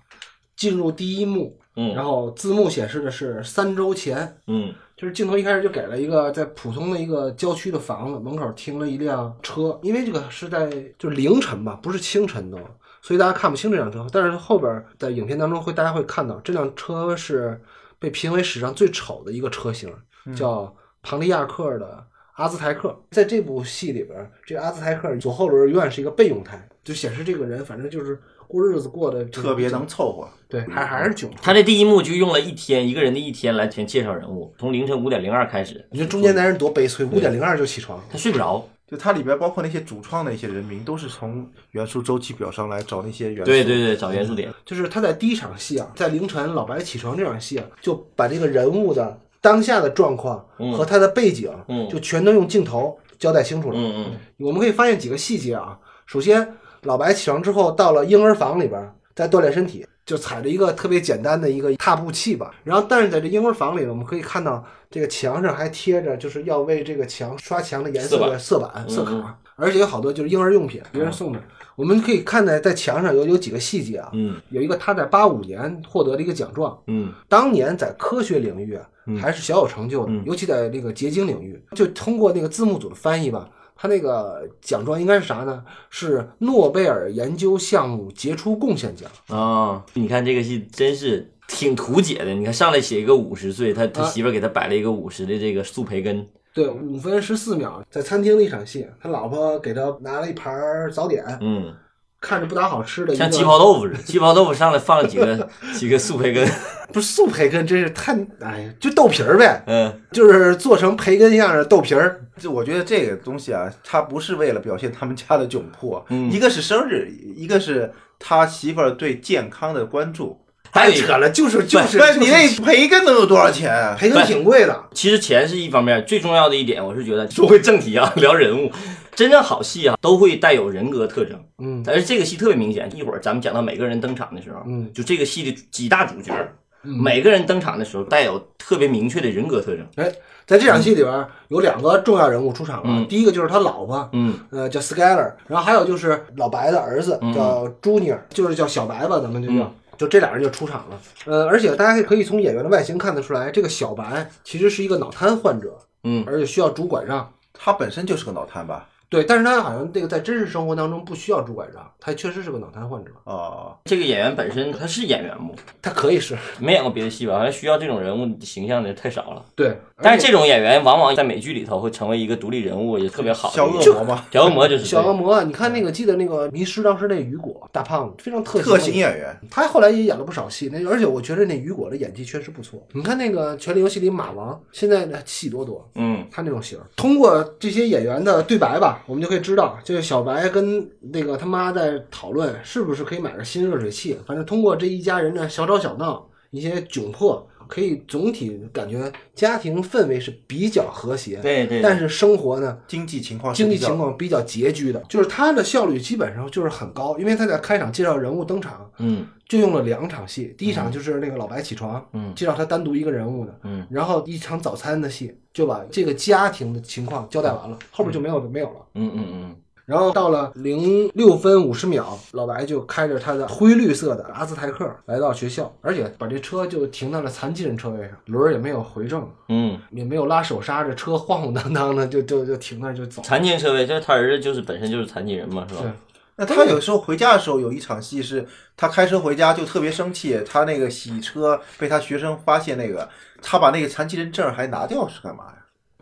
进入第一幕，嗯。然后字幕显示的是三周前，嗯。就是镜头一开始就给了一个在普通的一个郊区的房子门口停了一辆车，因为这个是在就是凌晨吧，不是清晨都，所以大家看不清这辆车。但是后边在影片当中会大家会看到这辆车是被评为史上最丑的一个车型，叫庞利亚克的阿兹台克。在这部戏里边，这个阿兹台克左后轮永远是一个备用胎，就显示这个人反正就是过日子过得特别能凑合，对，还还是囧。他这第一幕就用了一天一个人的一天来先介绍人物，从凌晨五点零二开始，你说中间男人多悲催，五点零二就起床。他睡不着。就它里边包括那些主创的一些人名，都是从元素周期表上来找那些元素。对对对，找元素点。就是他在第一场戏啊，在凌晨老白起床这场戏啊，就把这个人物的当下的状况和他的背景，嗯就全都用镜头交代清楚了。嗯嗯我们可以发现几个细节啊。首先，老白起床之后到了婴儿房里边，在锻炼身体，就踩着一个特别简单的一个踏步器吧。然后，但是在这婴儿房里呢，我们可以看到这个墙上还贴着就是要为这个墙刷墙的颜色的色板、色嗯卡，而且有好多就是婴儿用品，别人送的。我们可以看在在墙上有有几个细节啊，嗯有一个他在八五年获得的一个奖状，嗯当年在科学领域还是小有成就的，尤其在那个结晶领域，就通过那个字幕组的翻译吧，他那个奖状应该是啥呢？是诺贝尔研究项目杰出贡献奖。啊！你看这个戏真是挺图解的。你看上来写一个五十岁，他他啊媳妇给他摆了一个五十的这个素培根。对，五分十四秒，在餐厅的一场戏，他老婆给他拿了一盘早点，嗯，看着不咋好吃的，像鸡泡豆腐似的，鸡泡豆腐上来放了几个 几个素培根。不是素培根，真是太哎呀，就豆皮儿呗，嗯就是做成培根样的豆皮儿。就我觉得这个东西啊，它不是为了表现他们家的窘迫，嗯一个是生日，一个是他媳妇儿对健康的关注。太扯了，就是就是，不是你那培根能有多少钱啊？培根挺贵的。其实钱是一方面，最重要的一点，我是觉得 说回正题啊，聊人物，真正好戏啊，都会带有人格特征。嗯但是这个戏特别明显，一会儿咱们讲到每个人登场的时候，嗯就这个戏的几大主角，每个人登场的时候带有特别明确的人格特征。哎，在这场戏里边儿有两个重要人物出场了，嗯第一个就是他老婆，嗯呃，叫 Skyler，然后还有就是老白的儿子嗯叫 Junior，就是叫小白吧，咱们就叫。就这俩人就出场了，呃，而且大家可以从演员的外形看得出来，这个小白其实是一个脑瘫患者，嗯而且需要拄拐杖。他本身就是个脑瘫吧？对，但是他好像这个在真实生活当中不需要拄拐杖，他确实是个脑瘫患者，哦，这个演员本身他是演员吗？他可以是没演过别的戏吧？好像需要这种人物形象的太少了。对，但是这种演员往往在美剧里头会成为一个独立人物，也特别好小。恶魔嘛，小恶魔就是小恶魔，你看那个记得那个迷失当时那雨果大胖子非常特特型演员。他后来也演了不少戏，那而且我觉得那雨果的演技确实不错。你看那个《权力游戏》里马王，现在呢戏多多，嗯他那种型。通过这些演员的对白吧，我们就可以知道，就是小白跟那个他妈在讨论是不是可以买个新热水器。反正通过这一家人的小吵小闹，一些窘迫，可以总体感觉家庭氛围是比较和谐，对对，但是生活呢，经济情况经济情况比较拮据的，就是他的效率基本上就是很高，因为他在开场介绍人物登场，嗯就用了两场戏，第一场就是那个老白起床，嗯介绍他单独一个人物的，嗯然后一场早餐的戏就把这个家庭的情况交代完了，后边就没有没有了。嗯嗯嗯然后到了零六分五十秒，老白就开着他的灰绿色的阿兹泰克来到学校，而且把这车就停在了残疾人车位上，轮儿也没有回正，嗯，也没有拉手刹，这车晃晃荡荡的就就就停那儿就走。残疾人车位，就是他儿子就是本身就是残疾人嘛，是吧？对那他。有时候回家的时候有一场戏是，他开车回家就特别生气，他那个洗车被他学生发现那个，他把那个残疾人证还拿掉是干嘛呀？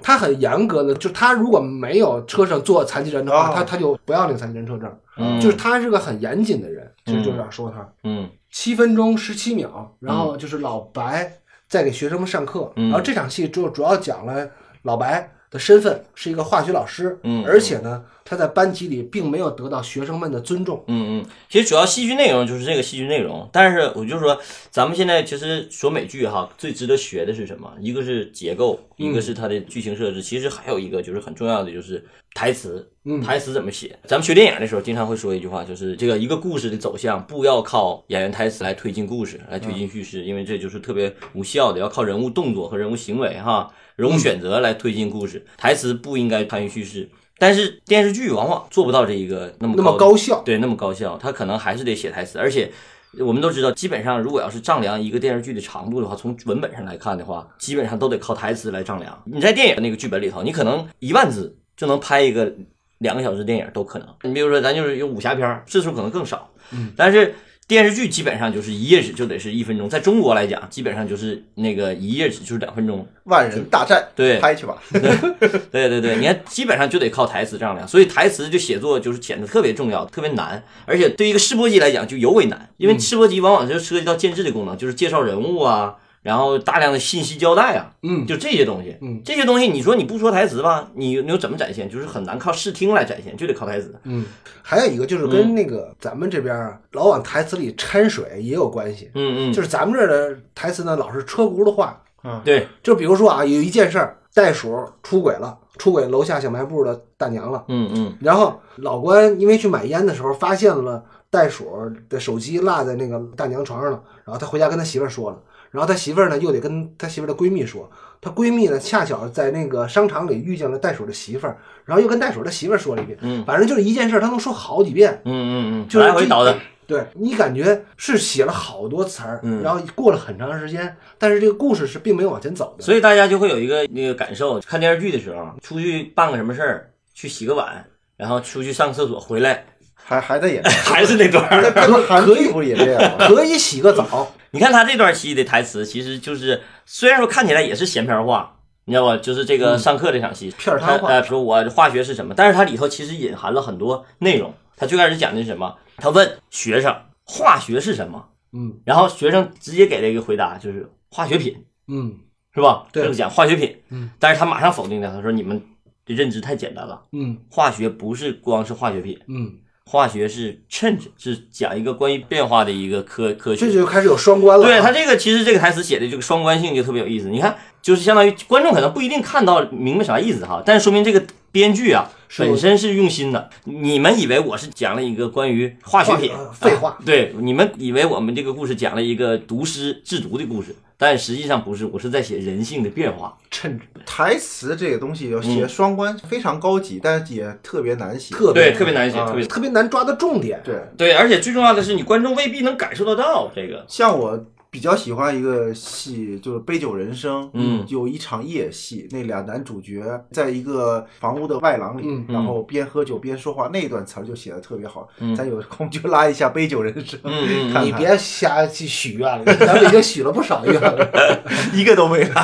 他很严格的，就他如果没有车上坐残疾人的话，哦他他就不要那个残疾人车证，嗯。就是他是个很严谨的人，其实就嗯这样说他。嗯。七分钟十七秒，然后就是老白在给学生们上课，嗯。然后这场戏就主要讲了老白的身份是一个化学老师，嗯而且呢他在班级里并没有得到学生们的尊重，嗯嗯，其实主要戏剧内容就是这个戏剧内容，但是我就说，咱们现在其实说美剧哈，最值得学的是什么？一个是结构，一个是它的剧情设置，其实还有一个就是很重要的就是台词，嗯。台词怎么写？咱们学电影的时候经常会说一句话，就是这个一个故事的走向不要靠演员台词来推进故事，来推进叙事，因为这就是特别无效的，要靠人物动作和人物行为哈，人物选择来推进故事，台词不应该参与叙事。但是电视剧往往做不到这一个那么那么高效。对，那么高效，他可能还是得写台词，而且我们都知道，基本上如果要是丈量一个电视剧的长度的话，从文本上来看的话，基本上都得靠台词来丈量。你在电影那个剧本里头，你可能一万字就能拍一个两个小时电影都可能。你比如说，咱就是有武侠片儿，字数可能更少，嗯，但是。电视剧基本上就是一页纸就得是一分钟，在中国来讲，基本上就是那个一页纸就是两分钟，万人大战，对拍去吧。对对对，你看，基本上就得靠台词丈量，所以台词就写作就是显得特别重要，特别难，而且对于一个试播集来讲就尤为难，因为试播集往往就涉及到建制的功能，就是介绍人物啊，然后大量的信息交代啊，嗯。就这些东西，嗯，这些东西你说你不说台词吧，你你又怎么展现？就是很难靠视听来展现，就得靠台词。嗯，还有一个就是跟那个咱们这边啊老往台词里掺水也有关系，嗯嗯，就是咱们这儿的台词呢老是车轱辘话，嗯。对，就比如说啊有一件事儿，袋鼠出轨了，出轨楼下小卖部的大娘了。嗯嗯。然后老关因为去买烟的时候发现了袋鼠的手机落在那个大娘床上了，然后他回家跟他媳妇儿说了，然后他媳妇儿呢又得跟他媳妇儿的闺蜜说，她闺蜜呢恰巧在那个商场里遇见了袋鼠的媳妇儿，然后又跟袋鼠的媳妇儿说了一遍，嗯反正就是一件事儿，他能说好几遍。嗯嗯嗯，就是来回倒腾。对你感觉是写了好多词儿，嗯然后过了很长时间，但是这个故事是并没有往前走的。所以大家就会有一个那个感受，看电视剧的时候，出去办个什么事儿，去洗个碗，然后出去上厕所回来，还还在演，还是那段儿。那韩剧不也这样吗？可以洗个澡，你看他这段戏的台词，其实就是虽然说看起来也是闲篇话，你知道吧？就是这个上课这场戏，片儿他呃，说我化学是什么，但是它里头其实隐含了很多内容。他最开始讲的是什么？他问学生化学是什么，嗯然后学生直接给了一个回答，就是化学品，嗯是吧？对就是讲化学品。嗯，但是他马上否定掉，他说你们的认知太简单了，嗯化学不是光是化学品，嗯，化学是 change，是讲一个关于变化的一个科科学这。就开始有双关了啊。对他这个其实这个台词写的这个双关性就特别有意思。你看，就是相当于观众可能不一定看到明白啥意思哈，但是说明这个编剧啊本身是用心的。你们以为我是讲了一个关于化学品废话啊对，你们以为我们这个故事讲了一个毒师制毒的故事，但实际上不是，我是在写人性的变化。趁台词这个东西要写双关，非常高级，但是也特别难写。特别对，特别难写，啊特别特别难抓的重点。对，对，而且最重要的是，你观众未必能感受得到这个。像我比较喜欢一个戏，就是《杯酒人生》，嗯有一场夜戏，那俩男主角在一个房屋的外廊里，嗯然后边喝酒边说话，那段词儿就写的特别好。嗯咱有空就拉一下《杯酒人生》嗯嗯看看你别瞎去许愿了，咱们已经许了不少愿了。一个都没拉。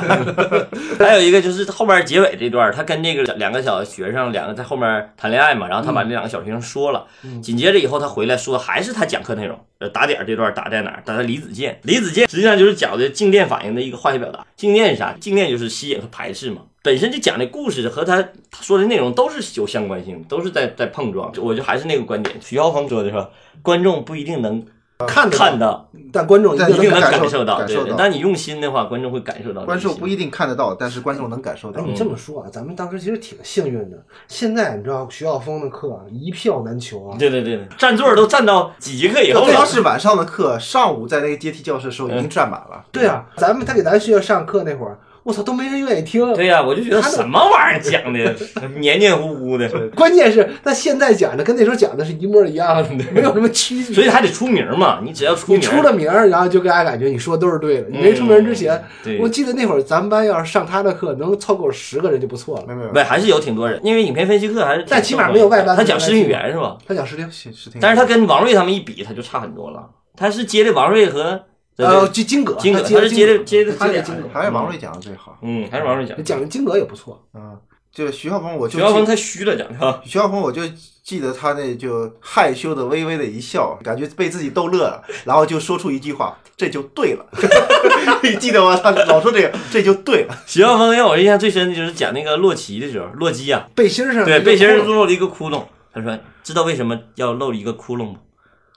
还有一个就是后边结尾这段，他跟那个两个小学生两个在后面谈恋爱嘛，然后他把那两个小学生说了，紧接着以后他回来说还是他讲课内容，呃打点这段打在哪儿？打在李子健，李子实际上就是讲的静电反应的一个化学表达。静电是啥？静电就是吸引和排斥嘛。本身就讲的故事和他他说的内容都是有相关性，都是在在碰撞。我就还是那个观点，徐浩峰说的是吧？观众不一定能看得看到，但观众一定能感受。到，对对。感受到但你用心的话，观众会感受到。观众不一定看得到，但是观众能感受到哎，。你这么说啊，咱们当时其实挺幸运的。现在你知道徐晓峰的课啊，一票难求啊。对对对，对占座儿都占到几节课以后了。要是晚上的课，上午在那个阶梯教室的时候已经占满了。对啊，咱们他给咱学校上课那会儿，我操，都没人愿意听。对呀、我就觉得什么玩意儿讲的 黏黏糊糊的，关键是他现在讲的跟那时候讲的是一模一样的，没有什么区别。所以还得出名嘛。你只要出你名，出了名，然后就给大家感觉你说的都是对的。你没出名之前，对我记得那会儿咱们班要是上他的课，能凑够十个人就不错了。没有没有不，还是有挺多人，因为影片分析课还是但起码没有外班他讲视听员是吧？他讲视听，视听，但是他跟王瑞他们一比，他就差很多了。他是接的王瑞和呃，金金戈，金戈，他他是接的的接着他的金葛，还是王瑞讲的最好。嗯，还是王瑞讲。讲的金戈也不错。嗯，就是徐浩峰，我就徐浩峰记太虚了，讲的吧？徐浩峰，我就记得他那就害羞的微微的一笑，感觉被自己逗乐了，然后就说出一句话：“这就对了。” 你记得吗？他老说这个，这就对了。徐浩峰让我印象最深的就是讲那个洛奇的时候，洛基啊，背心儿上对，背心儿窟窿露了一个窟窿。他说：“知道为什么要露一个窟窿吗？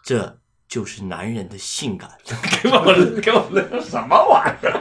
这就是男人的性感。”给我给我那什么玩意儿？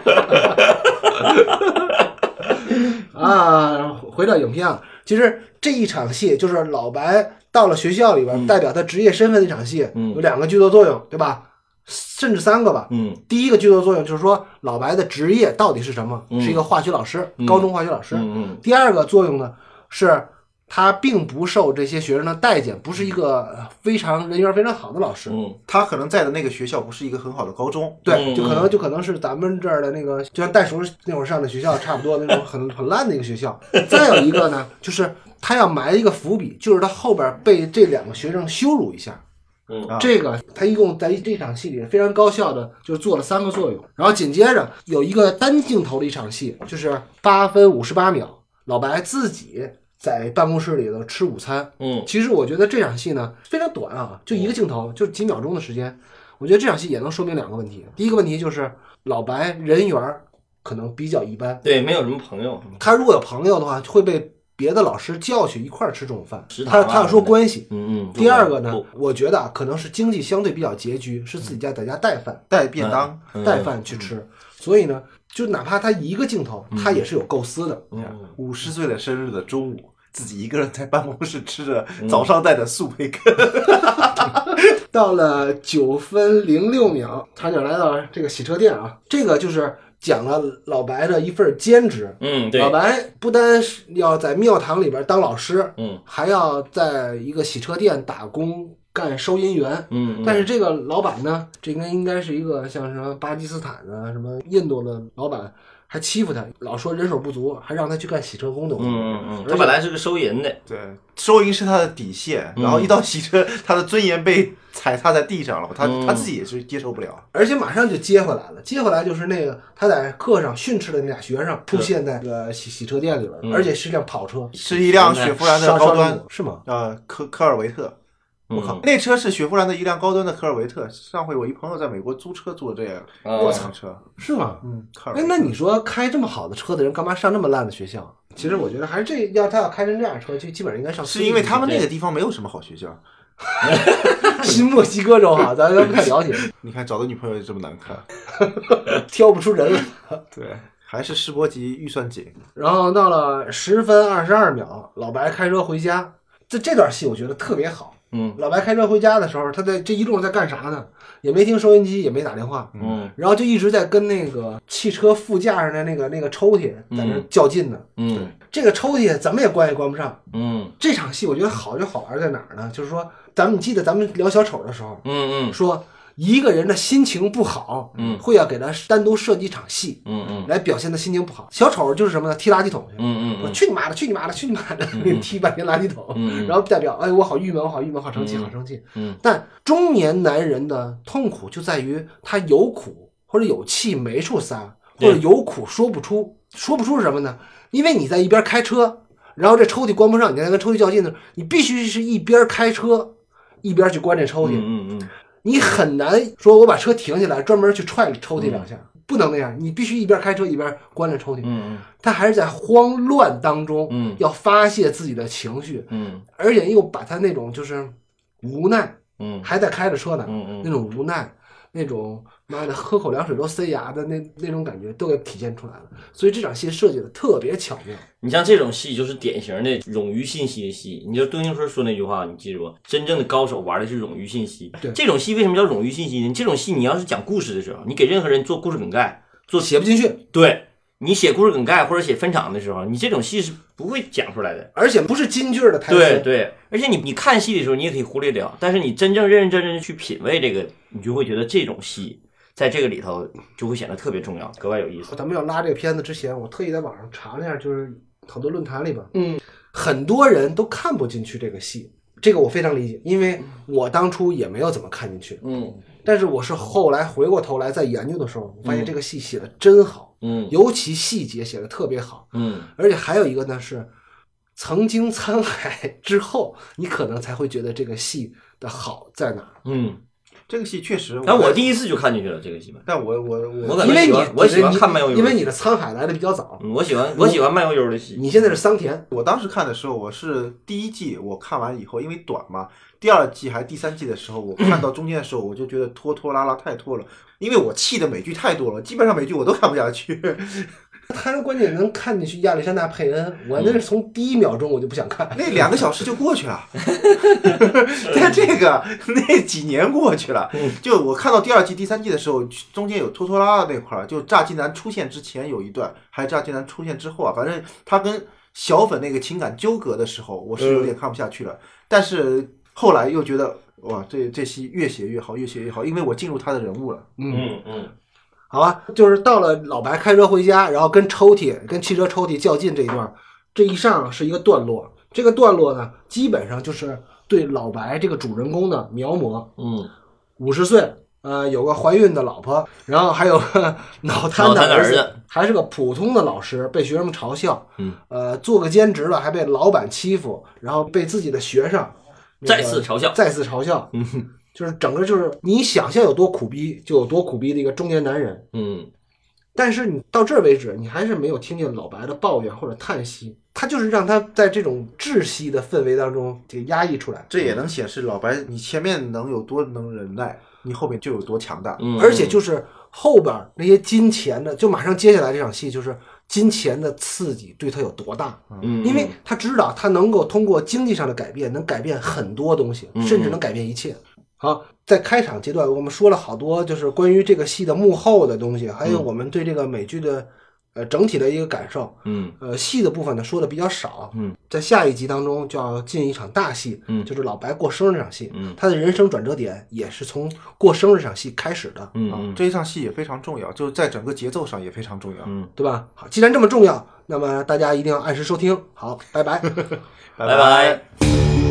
啊，回到影片啊，其实这一场戏就是老白到了学校里边，嗯代表他职业身份的一场戏，嗯有两个剧作作用，对吧？甚至三个吧。嗯第一个剧作作用就是说，老白的职业到底是什么？嗯是一个化学老师，嗯高中化学老师。嗯第二个作用呢，是他并不受这些学生的待见，不是一个呃非常人缘非常好的老师。嗯。他可能在的那个学校不是一个很好的高中，对，嗯。就可能就可能是咱们这儿的那个，就像袋鼠那会儿上的学校差不多那种很很烂的一个学校。再有一个呢，就是他要埋一个伏笔，就是他后边被这两个学生羞辱一下。嗯。啊。这个他一共在这场戏里非常高效的就做了三个作用，然后紧接着有一个单镜头的一场戏，就是八分五十八秒，老白自己在办公室里头吃午餐。嗯其实我觉得这场戏呢非常短啊，就一个镜头，就几秒钟的时间。我觉得这场戏也能说明两个问题。第一个问题就是老白人缘儿可能比较一般，对，没有什么朋友。他如果有朋友的话，会被别的老师叫去一块儿吃中午饭他他要说关系。嗯嗯。第二个呢，我觉得啊可能是经济相对比较拮据，是自己家在家带饭带便当。嗯带饭去吃，所以呢，就哪怕他一个镜头，他也是有构思的。嗯五十岁的生日的中午，自己一个人在办公室吃着嗯早上带的素培根。到了九分零六秒，场景来到这个洗车店啊，这个就是讲了老白的一份兼职。嗯，对老，白不单是要在庙堂里边当老师，嗯还要在一个洗车店打工干收银员。嗯，但是这个老板呢，这应该应该是一个像什么巴基斯坦啊、什么印度的老板，还欺负他，老说人手不足，还让他去干洗车工的工作。嗯嗯嗯，他本来是个收银的，对，收银是他的底线，然后一到洗车，他的尊严被踩踏在地上了，他嗯他自己也是接受不了。而且马上就接回来了，接回来就是那个他在课上训斥的那俩学生出现在这个洗洗车店里边，嗯而且是辆跑车，是一辆雪佛兰的高端，是吗？呃，科科尔维特。我靠嗯，那车是雪佛兰的一辆高端的科尔维特。上回我一朋友在美国租车租的这个我操车，是吗？嗯，科尔维特，哎那你说开这么好的车的人，干嘛上那么烂的学校？其实我觉得还是这要他要开成这样车，就基本上应该上是因为他们那个地方没有什么好学校。校 新墨西哥州哈，咱都不太了解，你看找的女朋友也这么难看，挑不出人来。对，还是世博级预算紧。然后到了十分二十二秒，老白开车回家，这这段戏我觉得特别好。嗯老白开车回家的时候，他在这一路上在干啥呢？也没听收音机，也没打电话，嗯然后就一直在跟那个汽车副驾上的那个那个抽屉在那较劲呢。嗯这个抽屉怎么也关也关不上。嗯这场戏我觉得好就好玩在哪儿呢？就是说，咱们你记得咱们聊小丑的时候嗯嗯说，一个人的心情不好，嗯会要给他单独设计一场戏嗯嗯来表现他心情不好。小丑就是什么呢？踢垃圾桶去。我嗯我去你妈的！去你妈的！去你妈的！踢半天垃圾桶，嗯然后代表哎，我好郁闷，我好郁闷，好生气，嗯好生气。嗯但中年男人的痛苦就在于他有苦或者有气没处撒，或者有苦说不出。说不出是什么呢？因为你在一边开车，然后这抽屉关不上，你在跟抽屉较劲的时候，你必须是一边开车一边去关这抽屉。嗯嗯你很难说我把车停下来专门去踹抽屉两下，不能那样。你必须一边开车一边关着抽屉。嗯他还是在慌乱当中，嗯要发泄自己的情绪，嗯而且又把他那种就是无奈、嗯还在开着车呢，嗯嗯那种无奈，那种妈的喝口凉水都塞牙的那那种感觉都给体现出来了。所以这场戏设计的特别巧妙。你像这种戏，就是典型的冗余信息的戏。你就杜兴春说那句话，你记住不？真正的高手玩的是冗余信息。对这种戏为什么叫冗余信息呢？这种戏你要是讲故事的时候，你给任何人做故事梗概，做写不进去，对你写故事梗概或者写分场的时候，你这种戏是不会讲出来的。而且不是金句儿的台词。对对，而且你你看戏的时候，你也可以忽略掉，但是你真正认认真真的去品味这个，你就会觉得这种戏在这个里头就会显得特别重要，格外有意思。咱们要拉这个片子之前，我特意在网上查了一下，就是好多论坛里边，嗯，很多人都看不进去这个戏。这个我非常理解，因为我当初也没有怎么看进去，嗯但是我是后来回过头来在研究的时候，我发现这个戏写的真好，嗯尤其细节写的特别好，嗯而且还有一个呢是，曾经沧海之后，你可能才会觉得这个戏的好在哪儿。嗯。这个戏确实，但我第一次就看进去了这个戏本。但我我我我因为你喜欢，我喜欢看慢悠悠，因为你的沧海来的比较早，嗯，我喜欢我喜欢慢悠悠的戏。你现在是桑田，我当时看的时候，我是第一季我看完以后，因为短嘛，第二季还是第三季的时候，我看到中间的时候，我就觉得拖拖拉拉太拖了，因为我气的美剧太多了，基本上美剧我都看不下去。他关键能看进去亚历山大佩恩，我那是从第一秒钟我就不想看。那两个小时就过去了，但这个那几年过去了，就我看到第二季、第三季的时候，中间有拖拖拉拉的那块儿，就炸鸡男出现之前有一段，还有炸鸡男出现之后啊，反正他跟小粉那个情感纠葛的时候，我是有点看不下去了。但是后来又觉得，哇，这这戏越写越好，越写越好，因为我进入他的人物了。嗯嗯好吧，就是到了老白开车回家，然后跟抽屉、跟汽车抽屉较劲这一段，这一上是一个段落。这个段落呢，基本上就是对老白这个主人公的描摹。嗯，五十岁，呃，有个怀孕的老婆，然后还有个 脑瘫的儿子还是个普通的老师，被学生们嘲笑。嗯，呃，做个兼职了，还被老板欺负，然后被自己的学生、那个再次嘲笑。再次嘲笑。嗯就是整个就是你想象有多苦逼，就有多苦逼的一个中年男人。嗯但是你到这儿为止，你还是没有听见老白的抱怨或者叹息，他就是让他在这种窒息的氛围当中给压抑出来。这也能显示老白，你前面能有多能忍耐，你后面就有多强大。嗯，而且就是后边儿那些金钱的，就马上接下来这场戏就是金钱的刺激对他有多大，嗯，因为他知道他能够通过经济上的改变，能改变很多东西，嗯甚至能改变一切。好，在开场阶段，我们说了好多，就是关于这个戏的幕后的东西，还有嗯我们对这个美剧的呃整体的一个感受。嗯呃，戏的部分呢说的比较少。嗯，在下一集当中就要进一场大戏，嗯就是老白过生日这场戏。嗯他的人生转折点也是从过生日这场戏开始的。嗯啊，这一场戏也非常重要，就是在整个节奏上也非常重要。嗯，对吧？好，既然这么重要，那么大家一定要按时收听。好，拜拜。拜 拜拜。